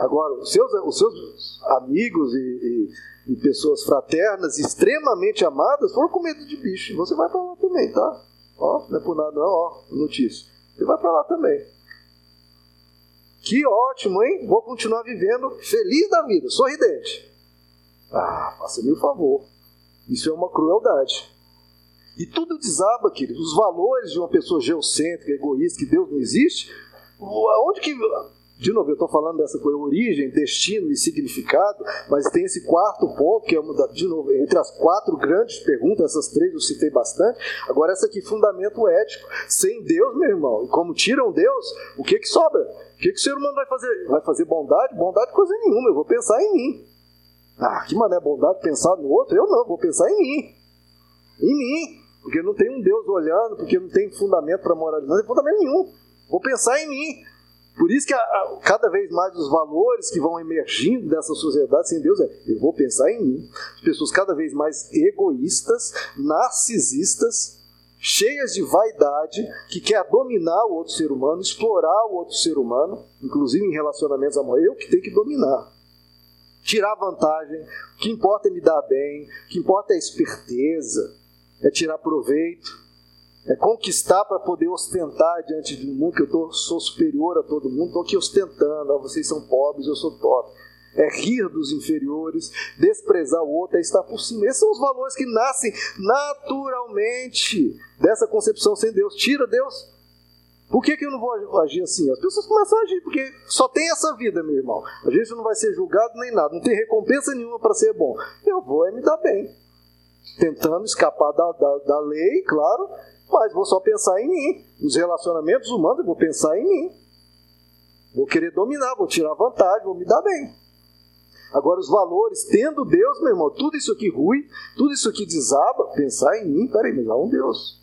Agora, os seus, os seus amigos e, e, e, pessoas fraternas, extremamente amadas, foram com medo de bicho. Você vai para lá também, tá? Ó, não é por nada, não, ó, notícia. Você vai para lá também. Que ótimo, hein? Vou continuar vivendo feliz da vida, sorridente. Ah, faça-me o favor. Isso é uma crueldade. E tudo desaba, querido. Os valores de uma pessoa geocêntrica, egoísta, que Deus não existe, onde que. De novo, eu estou falando dessa coisa, origem, destino e significado, mas tem esse quarto ponto, que é, de novo, entre as quatro grandes perguntas, essas três eu citei bastante, agora essa aqui, fundamento ético. Sem Deus, meu irmão, e como tiram Deus, o que que sobra? O que que o ser humano vai fazer? Vai fazer bondade? Bondade coisa nenhuma, eu vou pensar em mim. Ah, que mané bondade pensar no outro? Eu não, vou pensar em mim. Em mim. Porque não tem um Deus olhando, porque não tem fundamento para moralizar, não tem fundamento nenhum. Vou pensar em mim. Por isso que a, a, cada vez mais os valores que vão emergindo dessa sociedade sem Deus é eu vou pensar em mim. As pessoas cada vez mais egoístas, narcisistas, cheias de vaidade, que quer dominar o outro ser humano, explorar o outro ser humano, inclusive em relacionamentos amorosos. Eu que tenho que dominar. Tirar vantagem. O que importa é me dar bem. O que importa é a esperteza. É tirar proveito é conquistar para poder ostentar diante de um mundo que eu tô, sou superior a todo mundo, estou aqui ostentando, vocês são pobres, eu sou top. É rir dos inferiores, desprezar o outro, é estar por cima. Esses são os valores que nascem naturalmente dessa concepção sem Deus. Tira Deus. Por que, que eu não vou agir assim? As pessoas começam a agir, porque só tem essa vida, meu irmão. A gente não vai ser julgado nem nada, não tem recompensa nenhuma para ser bom. Eu vou é me dar bem. Tentando escapar da, da, da lei, claro, mas vou só pensar em mim. Nos relacionamentos humanos, eu vou pensar em mim. Vou querer dominar, vou tirar vantagem, vou me dar bem. Agora, os valores, tendo Deus, meu irmão, tudo isso aqui ruim, tudo isso aqui desaba, pensar em mim, peraí, mas há um Deus.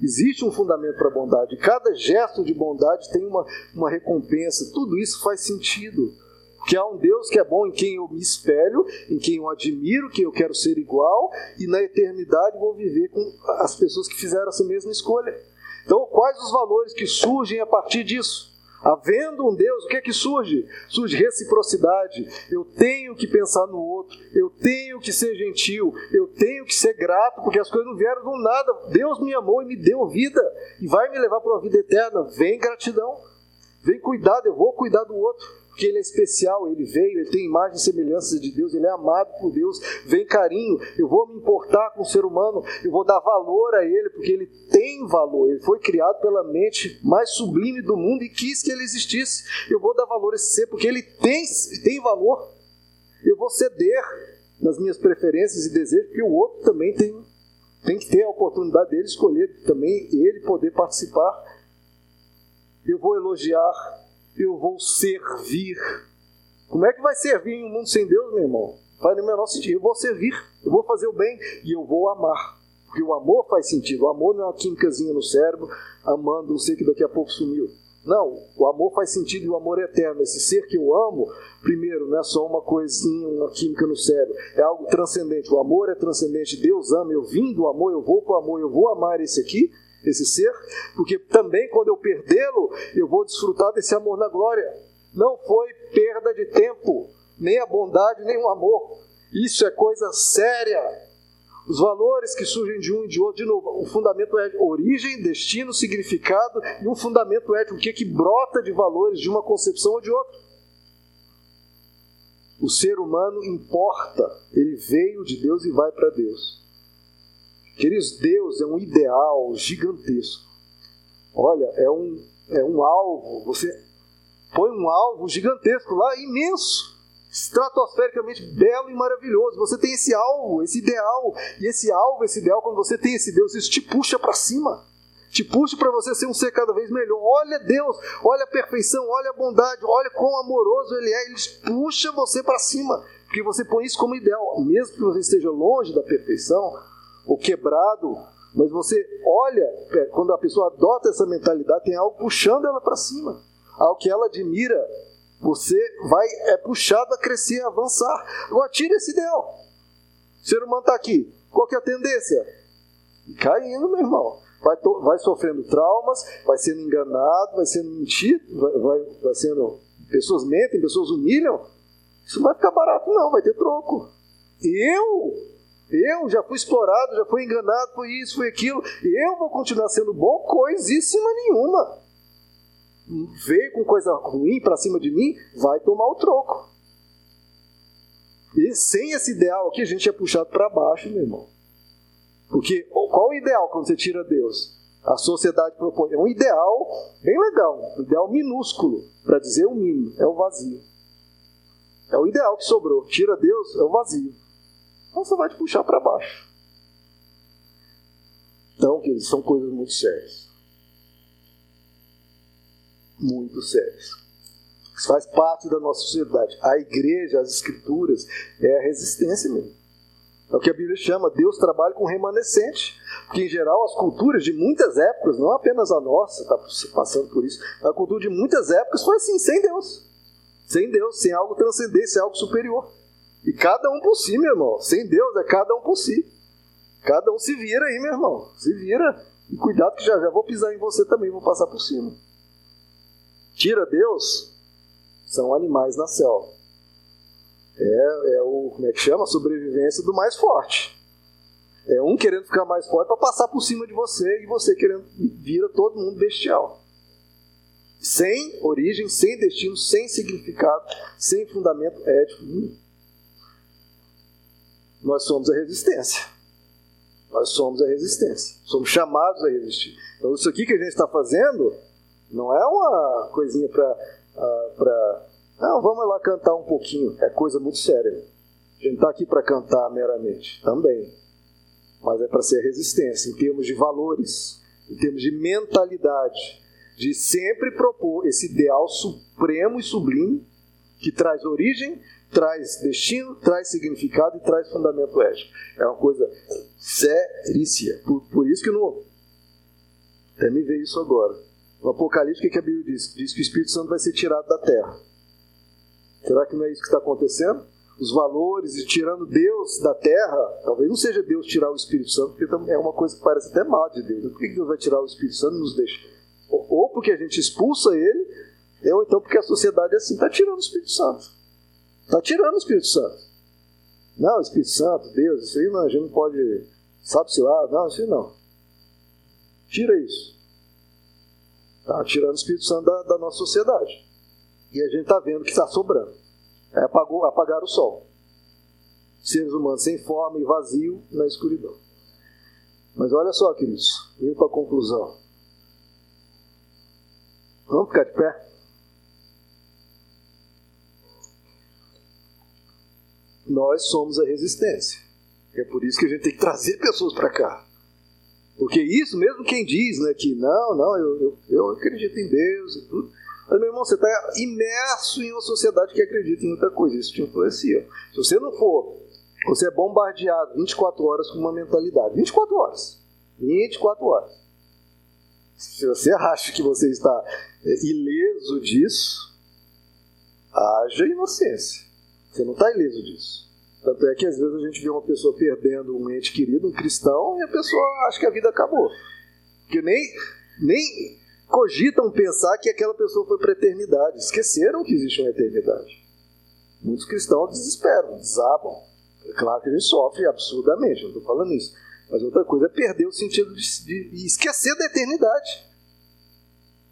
Existe um fundamento para a bondade. Cada gesto de bondade tem uma, uma recompensa. Tudo isso faz sentido. Porque há um Deus que é bom em quem eu me espelho, em quem eu admiro, que eu quero ser igual, e na eternidade vou viver com as pessoas que fizeram essa mesma escolha. Então, quais os valores que surgem a partir disso? Havendo um Deus, o que é que surge? Surge reciprocidade. Eu tenho que pensar no outro, eu tenho que ser gentil, eu tenho que ser grato, porque as coisas não vieram do nada. Deus me amou e me deu vida e vai me levar para uma vida eterna. Vem gratidão, vem cuidado, eu vou cuidar do outro porque ele é especial, ele veio, ele tem imagem e semelhança de Deus, ele é amado por Deus, vem carinho, eu vou me importar com o ser humano, eu vou dar valor a ele, porque ele tem valor, ele foi criado pela mente mais sublime do mundo e quis que ele existisse. Eu vou dar valor a esse ser, porque ele tem, tem valor. Eu vou ceder nas minhas preferências e desejos, porque o outro também tem, tem que ter a oportunidade dele escolher, também ele poder participar. Eu vou elogiar eu vou servir. Como é que vai servir em um mundo sem Deus, meu irmão? Faz no menor sentido. Eu vou servir, eu vou fazer o bem e eu vou amar. Porque o amor faz sentido. O amor não é uma químicazinha no cérebro, amando um ser que daqui a pouco sumiu. Não, o amor faz sentido e o amor é eterno. Esse ser que eu amo, primeiro, não é só uma coisinha, uma química no cérebro, é algo transcendente. O amor é transcendente. Deus ama, eu vim do amor, eu vou para o amor, eu vou amar esse aqui esse ser, porque também quando eu perdê-lo, eu vou desfrutar desse amor na glória. Não foi perda de tempo, nem a bondade, nem o amor. Isso é coisa séria. Os valores que surgem de um e de outro, de novo, o fundamento é origem, destino, significado e um fundamento ético, o que, é que brota de valores de uma concepção ou de outra. O ser humano importa, ele veio de Deus e vai para Deus. Queridos, Deus é um ideal gigantesco. Olha, é um, é um alvo. Você põe um alvo gigantesco lá, imenso, estratosfericamente belo e maravilhoso. Você tem esse alvo, esse ideal. E esse alvo, esse ideal, quando você tem esse Deus, isso te puxa para cima. Te puxa para você ser um ser cada vez melhor. Olha Deus, olha a perfeição, olha a bondade, olha quão amoroso Ele é. Ele puxa você para cima. Porque você põe isso como ideal. Mesmo que você esteja longe da perfeição, ou quebrado, mas você olha, é, quando a pessoa adota essa mentalidade, tem algo puxando ela para cima, algo que ela admira, você vai é puxado a crescer, a avançar. Agora tira esse ideal. O ser humano está aqui. Qual que é a tendência? Caindo, meu irmão. Vai, vai sofrendo traumas, vai sendo enganado, vai sendo mentido, vai, vai, vai sendo. Pessoas mentem, pessoas humilham. Isso não vai ficar barato, não, vai ter troco. Eu, eu já fui explorado, já fui enganado, foi isso, foi aquilo. Eu vou continuar sendo bom, coisíssima nenhuma. Veio com coisa ruim para cima de mim, vai tomar o troco. E sem esse ideal aqui, a gente é puxado para baixo, meu irmão. Porque qual o ideal quando você tira Deus? A sociedade propõe. É um ideal bem legal, um ideal minúsculo, para dizer o mínimo, é o vazio. É o ideal que sobrou. Tira Deus, é o vazio. Então você vai te puxar para baixo. Então, queridos, são coisas muito sérias. Muito sérias. Isso faz parte da nossa sociedade. A igreja, as escrituras, é a resistência mesmo. É o que a Bíblia chama, Deus trabalha com remanescente. Porque, em geral, as culturas de muitas épocas, não apenas a nossa está passando por isso, a cultura de muitas épocas foi assim, sem Deus. Sem Deus, sem algo transcendente, sem algo superior. E cada um por si, meu irmão. Sem Deus é cada um por si. Cada um se vira aí, meu irmão. Se vira. E cuidado que já já vou pisar em você também, vou passar por cima. Tira Deus, são animais na selva. É, é o, como é que chama? A sobrevivência do mais forte. É um querendo ficar mais forte para passar por cima de você e você querendo vira todo mundo bestial. Sem origem, sem destino, sem significado, sem fundamento ético nenhum. Nós somos a resistência. Nós somos a resistência. Somos chamados a resistir. Então, isso aqui que a gente está fazendo não é uma coisinha para. Uh, pra... Não, vamos lá cantar um pouquinho. É coisa muito séria. A gente está aqui para cantar meramente. Também. Mas é para ser resistência, em termos de valores, em termos de mentalidade, de sempre propor esse ideal supremo e sublime que traz origem, traz destino, traz significado e traz fundamento ético. É uma coisa serícia. Por, por isso que no. Até me veio isso agora. No Apocalipse, o que, que a Bíblia diz? Diz que o Espírito Santo vai ser tirado da terra. Será que não é isso que está acontecendo? Os valores e tirando Deus da terra, talvez não seja Deus tirar o Espírito Santo, porque é uma coisa que parece até mal de Deus. Por que Deus vai tirar o Espírito Santo e nos deixa? Ou porque a gente expulsa ele, ou então porque a sociedade é assim, está tirando o Espírito Santo. Está tirando o Espírito Santo. Não, Espírito Santo, Deus, isso aí não, a gente não pode, sabe-se lá, não, isso aí não. Tira isso. Está tirando o Espírito Santo da, da, nossa sociedade. E a gente está vendo que está sobrando. É apagou, apagar o sol. Seres humanos sem forma e vazio na escuridão. Mas olha só, queridos, indo para a conclusão. Vamos ficar de pé? Nós somos a resistência. É por isso que a gente tem que trazer pessoas para cá. Porque isso, mesmo quem diz né, que não, não, eu, eu, eu acredito em Deus e tudo. Mas, meu irmão, você está imerso em uma sociedade que acredita em outra coisa. Isso te influencia. Se você não for, você é bombardeado 24 horas com uma mentalidade. 24 horas. 24 horas. Se você acha que você está é, ileso disso, haja inocência. Você não está ileso disso. Tanto é que às vezes a gente vê uma pessoa perdendo um ente querido, um cristão, e a pessoa acha que a vida acabou. Porque nem, nem cogitam pensar que aquela pessoa foi para a eternidade. Esqueceram que existe uma eternidade. Muitos cristãos desesperam, desabam. É claro que a gente sofre absurdamente, não estou falando isso. Mas outra coisa é perder o sentido de, de esquecer da eternidade.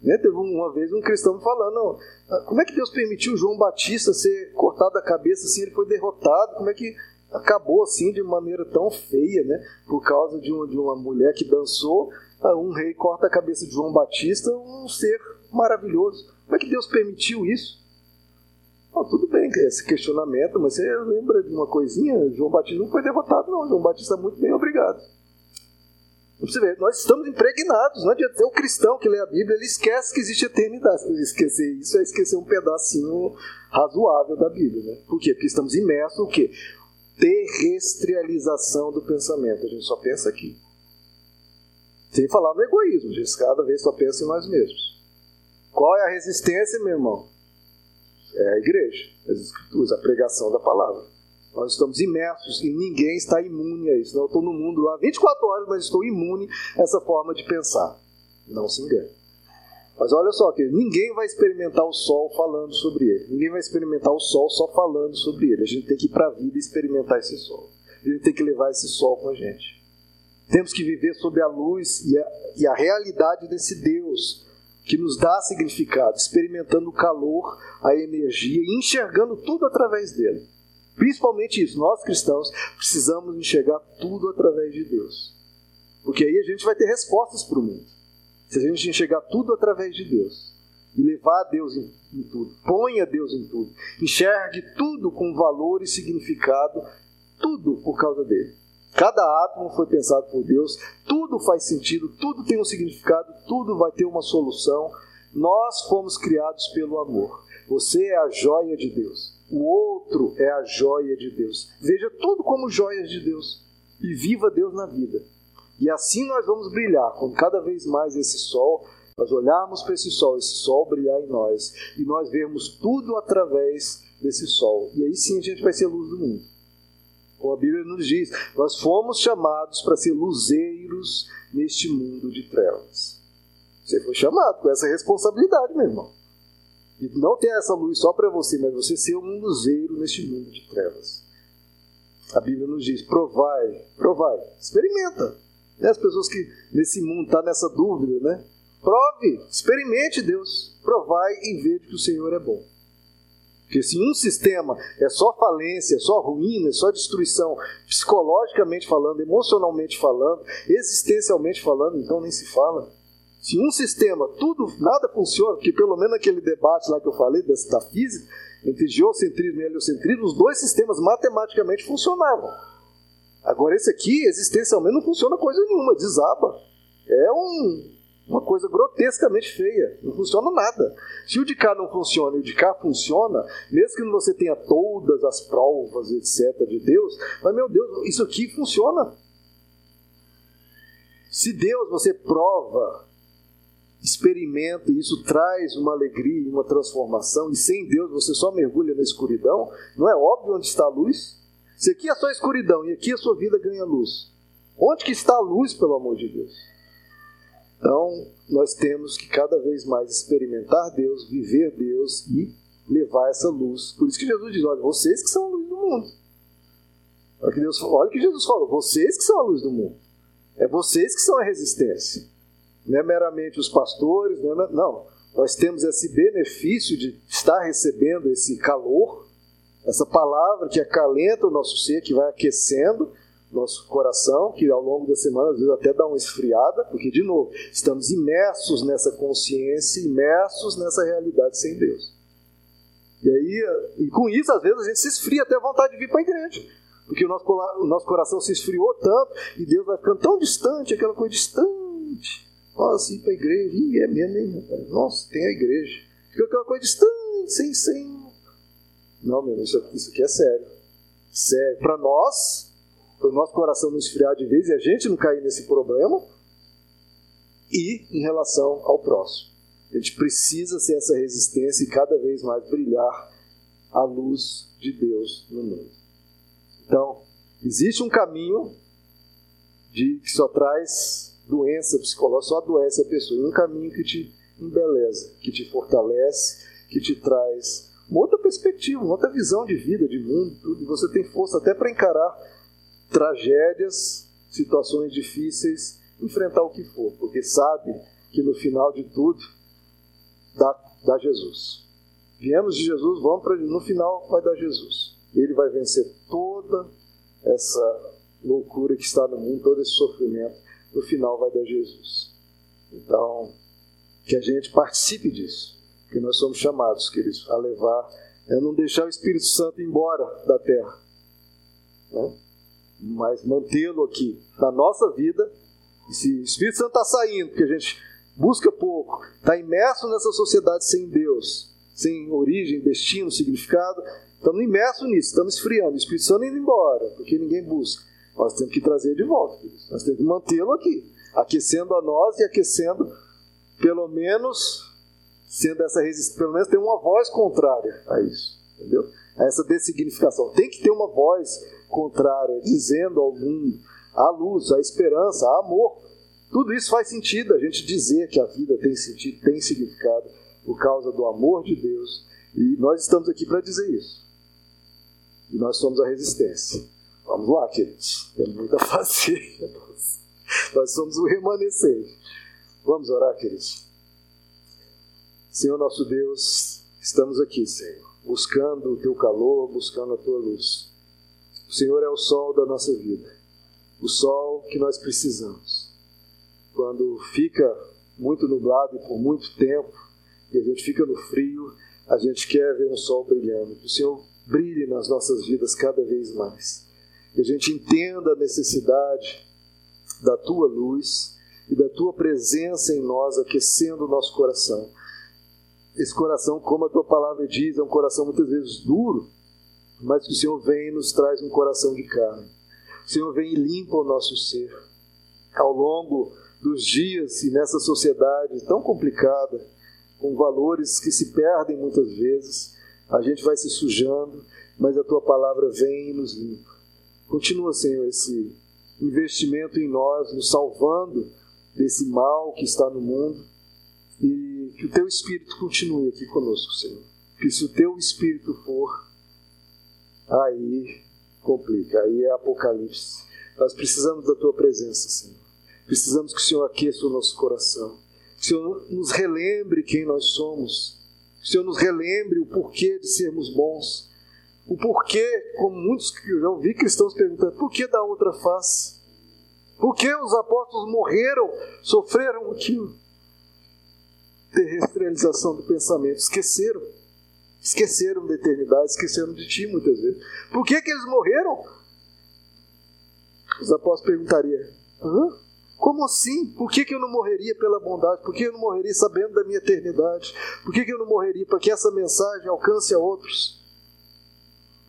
Né? Teve uma vez um cristão falando, ah, como é que Deus permitiu João Batista ser cortado da cabeça assim, ele foi derrotado, como é que acabou assim de maneira tão feia, né? Por causa de uma, de uma mulher que dançou, ah, um rei corta a cabeça de João Batista, um ser maravilhoso. Como é que Deus permitiu isso? Oh, tudo bem esse questionamento, mas você lembra de uma coisinha? João Batista não foi derrotado, não. João Batista muito bem, obrigado. Você vê, nós estamos impregnados. Não adianta. O cristão que lê a Bíblia, ele esquece que existe eternidade. Esquecer isso é esquecer um pedacinho razoável da Bíblia. Né? Por quê? Porque estamos imersos no quê? Terrestrialização do pensamento. A gente só pensa aqui. Sem falar no egoísmo. A gente cada vez só pensa em nós mesmos. Qual é a resistência, meu irmão? É a igreja, as escrituras, a pregação da palavra. Nós estamos imersos e ninguém está imune a isso. Eu estou no mundo lá 24 horas, mas estou imune a essa forma de pensar. Não se engane. Mas olha só, que ninguém vai experimentar o sol falando sobre ele. Ninguém vai experimentar o sol só falando sobre ele. A gente tem que ir para a vida experimentar esse sol. A gente tem que levar esse sol com a gente. Temos que viver sob a luz e a, e a realidade desse Deus que nos dá significado, experimentando o calor, a energia e enxergando tudo através dele. Principalmente isso, nós cristãos precisamos enxergar tudo através de Deus. Porque aí a gente vai ter respostas para o mundo. Se a gente enxergar tudo através de Deus e levar a Deus em, em tudo, ponha Deus em tudo, enxergue tudo com valor e significado, tudo por causa dele. Cada átomo foi pensado por Deus, tudo faz sentido, tudo tem um significado, tudo vai ter uma solução. Nós fomos criados pelo amor. Você é a joia de Deus. O outro é a joia de Deus. Veja tudo como joias de Deus e viva Deus na vida. E assim nós vamos brilhar, quando cada vez mais esse sol, nós olharmos para esse sol, esse sol brilhar em nós, e nós vermos tudo através desse sol. E aí sim a gente vai ser luz do mundo. Como a Bíblia nos diz, nós fomos chamados para ser luzeiros neste mundo de trevas. Você foi chamado com essa responsabilidade, meu irmão. E não ter essa luz só para você, mas você ser um luzeiro neste mundo de trevas. A Bíblia nos diz: provai, provai, experimenta. Né? As pessoas que nesse mundo estão tá nessa dúvida, né? Prove, experimente Deus, provai e veja que o Senhor é bom. Porque se um sistema é só falência, é só ruína, é só destruição, psicologicamente falando, emocionalmente falando, existencialmente falando, então nem se fala. Se um sistema, tudo, nada funciona, porque pelo menos aquele debate lá que eu falei da física, entre geocentrismo e heliocentrismo, os dois sistemas matematicamente funcionavam. Agora, esse aqui, existencialmente, não funciona coisa nenhuma, desaba. É um, uma coisa grotescamente feia, não funciona nada. Se o de cá não funciona e o de cá funciona, mesmo que você tenha todas as provas, etc., de Deus, mas meu Deus, isso aqui funciona. Se Deus você prova, experimenta, e isso traz uma alegria, uma transformação, e sem Deus você só mergulha na escuridão, não é óbvio onde está a luz? Se aqui é só escuridão e aqui a sua vida ganha luz, onde que está a luz, pelo amor de Deus? Então, nós temos que cada vez mais experimentar Deus, viver Deus e levar essa luz. Por isso que Jesus diz: olha, vocês que são a luz do mundo. Olha que, Deus, que Jesus falou: vocês que são a luz do mundo. É vocês que são a resistência. Não é meramente os pastores, não, é, não. Nós temos esse benefício de estar recebendo esse calor essa palavra que acalenta o nosso ser, que vai aquecendo nosso coração, que ao longo da semana às vezes até dá uma esfriada, porque, de novo, estamos imersos nessa consciência, imersos nessa realidade sem Deus. E aí, e com isso, às vezes a gente se esfria até a vontade de vir para a igreja. Porque o nosso, o nosso coração se esfriou tanto e Deus vai ficando tão distante, aquela coisa distante. Nossa, ir para a igreja, Ih, é mesmo, hein, rapaz? Nossa, tem a igreja. Fica aquela coisa distante, sem, sem não, meu, isso, isso aqui é sério. Sério. Para nós, para o nosso coração não esfriar de vez e a gente não cair nesse problema, e em relação ao próximo. A gente precisa ser essa resistência e cada vez mais brilhar a luz de Deus no mundo. Então, existe um caminho de que só traz doença psicológica, só adoece a pessoa, e um caminho que te embeleza, que te fortalece, que te traz uma outra perspectiva, uma outra visão de vida, de mundo, tudo. Você tem força até para encarar tragédias, situações difíceis, enfrentar o que for, porque sabe que no final de tudo dá, dá Jesus. Viemos de Jesus, vamos para no final vai dar Jesus. Ele vai vencer toda essa loucura que está no mundo, todo esse sofrimento. No final vai dar Jesus. Então, que a gente participe disso que nós somos chamados, queridos, a levar, é não deixar o Espírito Santo embora da terra, né? mas mantê-lo aqui na nossa vida. E se o Espírito Santo está saindo, porque a gente busca pouco, está imerso nessa sociedade sem Deus, sem origem, destino, significado, estamos imersos nisso, estamos esfriando. O Espírito Santo indo embora, porque ninguém busca. Nós temos que trazer de volta, nós temos que mantê-lo aqui, aquecendo a nós e aquecendo pelo menos sendo essa resistência, pelo menos tem uma voz contrária a isso, entendeu? a essa dessignificação. Tem que ter uma voz contrária, dizendo ao mundo a luz, a esperança, a amor. Tudo isso faz sentido, a gente dizer que a vida tem sentido, tem significado, por causa do amor de Deus. E nós estamos aqui para dizer isso. E nós somos a resistência. Vamos lá, queridos. Tem muito a fazer. Nós somos o remanescente. Vamos orar, queridos. Senhor nosso Deus, estamos aqui, Senhor, buscando o teu calor, buscando a tua luz. O Senhor é o sol da nossa vida, o sol que nós precisamos. Quando fica muito nublado e por muito tempo, e a gente fica no frio, a gente quer ver um sol brilhando. Que o Senhor brilhe nas nossas vidas cada vez mais. Que a gente entenda a necessidade da tua luz e da tua presença em nós, aquecendo o nosso coração. Esse coração, como a tua palavra diz, é um coração muitas vezes duro, mas que o Senhor vem e nos traz um coração de carne. O Senhor vem e limpa o nosso ser. Ao longo dos dias e nessa sociedade tão complicada, com valores que se perdem muitas vezes, a gente vai se sujando, mas a tua palavra vem e nos limpa. Continua, Senhor, esse investimento em nós, nos salvando desse mal que está no mundo e que o teu Espírito continue aqui conosco, Senhor. Que se o teu Espírito for, aí complica, aí é Apocalipse. Nós precisamos da tua presença, Senhor. Precisamos que o Senhor aqueça o nosso coração. Que o Senhor nos relembre quem nós somos. Que o Senhor nos relembre o porquê de sermos bons. O porquê, como muitos que eu já ouvi cristãos perguntando, por que da outra face? Por que os apóstolos morreram, sofreram aquilo? Terrestrialização do pensamento, esqueceram. Esqueceram da eternidade, esqueceram de ti muitas vezes. Por que, que eles morreram? Os apóstolos perguntariam: Hã? Como assim? Por que, que eu não morreria pela bondade? Por que eu não morreria sabendo da minha eternidade? Por que, que eu não morreria para que essa mensagem alcance a outros?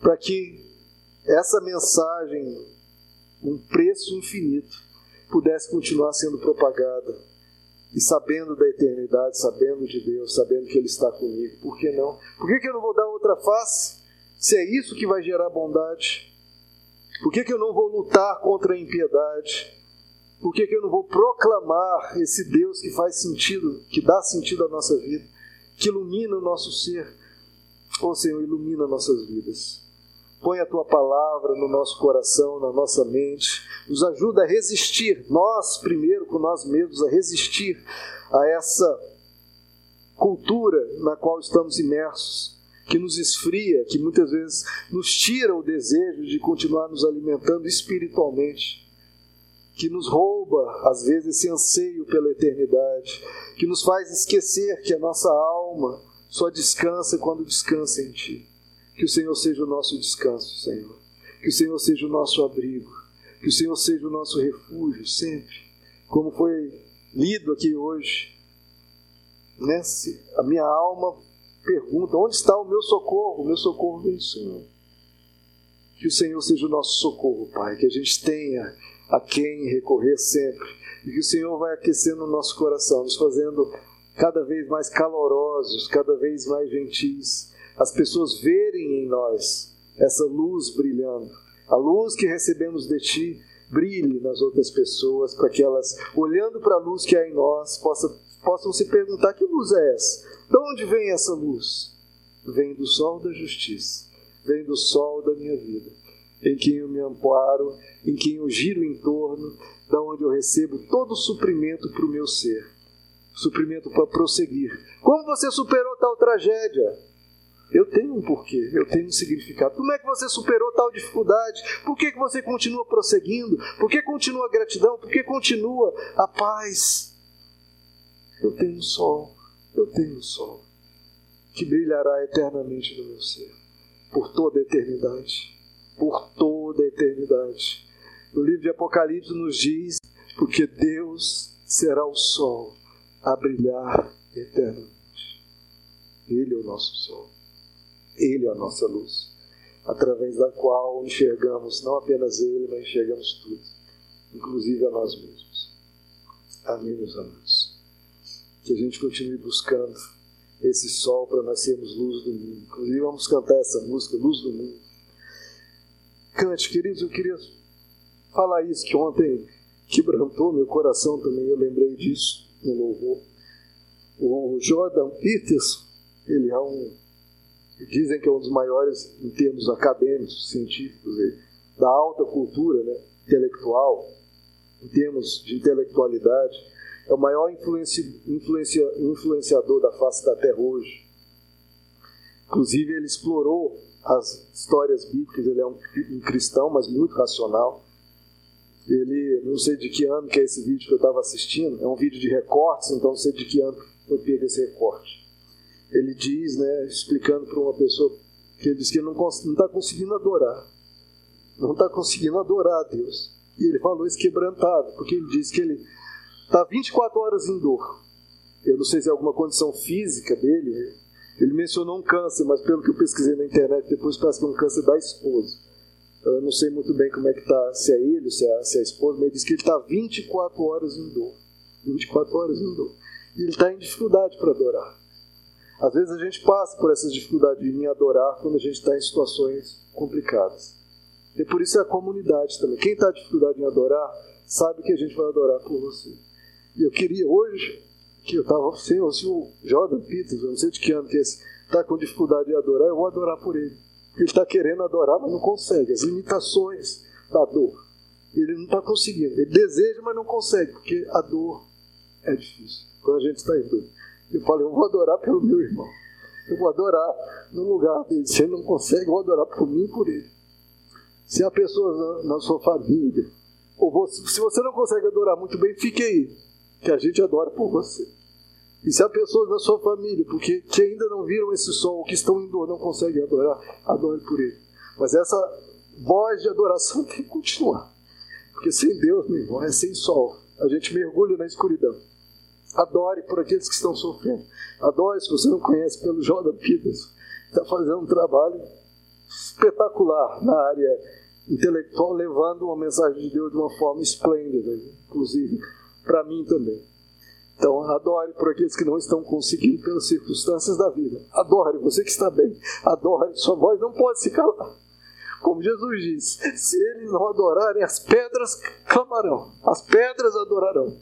Para que essa mensagem, um preço infinito, pudesse continuar sendo propagada. E sabendo da eternidade, sabendo de Deus, sabendo que Ele está comigo. Por que não? Por que, que eu não vou dar outra face? Se é isso que vai gerar bondade. Por que, que eu não vou lutar contra a impiedade? Por que, que eu não vou proclamar esse Deus que faz sentido, que dá sentido à nossa vida, que ilumina o nosso ser? Ô Senhor, ilumina nossas vidas. Põe a tua palavra no nosso coração, na nossa mente. Nos ajuda a resistir, nós primeiro com nós mesmos, a resistir a essa cultura na qual estamos imersos, que nos esfria, que muitas vezes nos tira o desejo de continuar nos alimentando espiritualmente, que nos rouba, às vezes, esse anseio pela eternidade, que nos faz esquecer que a nossa alma só descansa quando descansa em Ti. Que o Senhor seja o nosso descanso, Senhor. Que o Senhor seja o nosso abrigo. Que o Senhor seja o nosso refúgio sempre. Como foi lido aqui hoje. Nesse, a minha alma pergunta: onde está o meu socorro? O meu socorro vem do Senhor. Que o Senhor seja o nosso socorro, Pai. Que a gente tenha a quem recorrer sempre. E que o Senhor vai aquecendo o nosso coração, nos fazendo cada vez mais calorosos, cada vez mais gentis as pessoas verem em nós essa luz brilhando. A luz que recebemos de Ti brilhe nas outras pessoas, para que elas, olhando para a luz que há em nós, possam, possam se perguntar: que luz é essa? De onde vem essa luz? Vem do sol da justiça, vem do sol da minha vida, em quem eu me amparo, em quem eu giro em torno, da onde eu recebo todo o suprimento para o meu ser suprimento para prosseguir. Como você superou tal tragédia? Eu tenho um porquê, eu tenho um significado. Como é que você superou tal dificuldade? Por que, que você continua prosseguindo? Por que continua a gratidão? Por que continua a paz? Eu tenho um sol, eu tenho um sol que brilhará eternamente no meu ser, por toda a eternidade. Por toda a eternidade. O livro de Apocalipse nos diz: porque Deus será o sol a brilhar eternamente. Ele é o nosso sol. Ele é a nossa luz, através da qual enxergamos não apenas Ele, mas enxergamos tudo, inclusive a nós mesmos. Amém, meus amados. Que a gente continue buscando esse sol para nós sermos luz do mundo. Inclusive, vamos cantar essa música, Luz do Mundo. Cante, queridos, eu queria falar isso que ontem quebrantou meu coração também, eu lembrei disso no louvor. O Jordan Peters, ele é um. Dizem que é um dos maiores em termos acadêmicos, científicos, da alta cultura né, intelectual, em termos de intelectualidade. É o maior influencia, influenciador da face da Terra hoje. Inclusive, ele explorou as histórias bíblicas, ele é um, um cristão, mas muito racional. Ele, não sei de que ano que é esse vídeo que eu estava assistindo, é um vídeo de recortes, então não sei de que ano foi pego esse recorte. Ele diz, né, explicando para uma pessoa que ele diz que ele não está conseguindo adorar, não está conseguindo adorar a Deus. E ele falou isso quebrantado, porque ele diz que ele está 24 horas em dor. Eu não sei se é alguma condição física dele, ele mencionou um câncer, mas pelo que eu pesquisei na internet, depois parece que é um câncer da esposa. Eu não sei muito bem como é que está, se é ele, se é, se é a esposa, mas ele diz que ele está 24 horas em dor. 24 horas em dor. E ele está em dificuldade para adorar. Às vezes a gente passa por essas dificuldades em adorar quando a gente está em situações complicadas. E por isso é a comunidade também. Quem está em dificuldade em adorar, sabe que a gente vai adorar por você. E eu queria hoje que eu estava sem o senhor Jordan Peters, eu não sei de que ano que é esse, está com dificuldade de adorar, eu vou adorar por ele. Ele está querendo adorar, mas não consegue. As limitações da dor. Ele não está conseguindo. Ele deseja, mas não consegue, porque a dor é difícil. Quando a gente está em dor. Eu falei, eu vou adorar pelo meu irmão. Eu vou adorar no lugar dele. Se ele não consegue, eu vou adorar por mim e por ele. Se há pessoas na, na sua família, ou você, se você não consegue adorar muito bem, fique aí que a gente adora por você. E se há pessoas na sua família porque, que ainda não viram esse sol, que estão em dor, não conseguem adorar, adore por ele. Mas essa voz de adoração tem que continuar. Porque sem Deus, meu irmão, é sem sol. A gente mergulha na escuridão. Adore por aqueles que estão sofrendo. Adore, se você não conhece, pelo Jordan Peters. Está fazendo um trabalho espetacular na área intelectual, levando uma mensagem de Deus de uma forma esplêndida, inclusive para mim também. Então, adore por aqueles que não estão conseguindo pelas circunstâncias da vida. Adore, você que está bem. Adore, sua voz não pode se calar. Como Jesus disse: se eles não adorarem, as pedras clamarão, as pedras adorarão.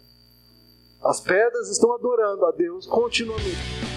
As pedras estão adorando a Deus continuamente.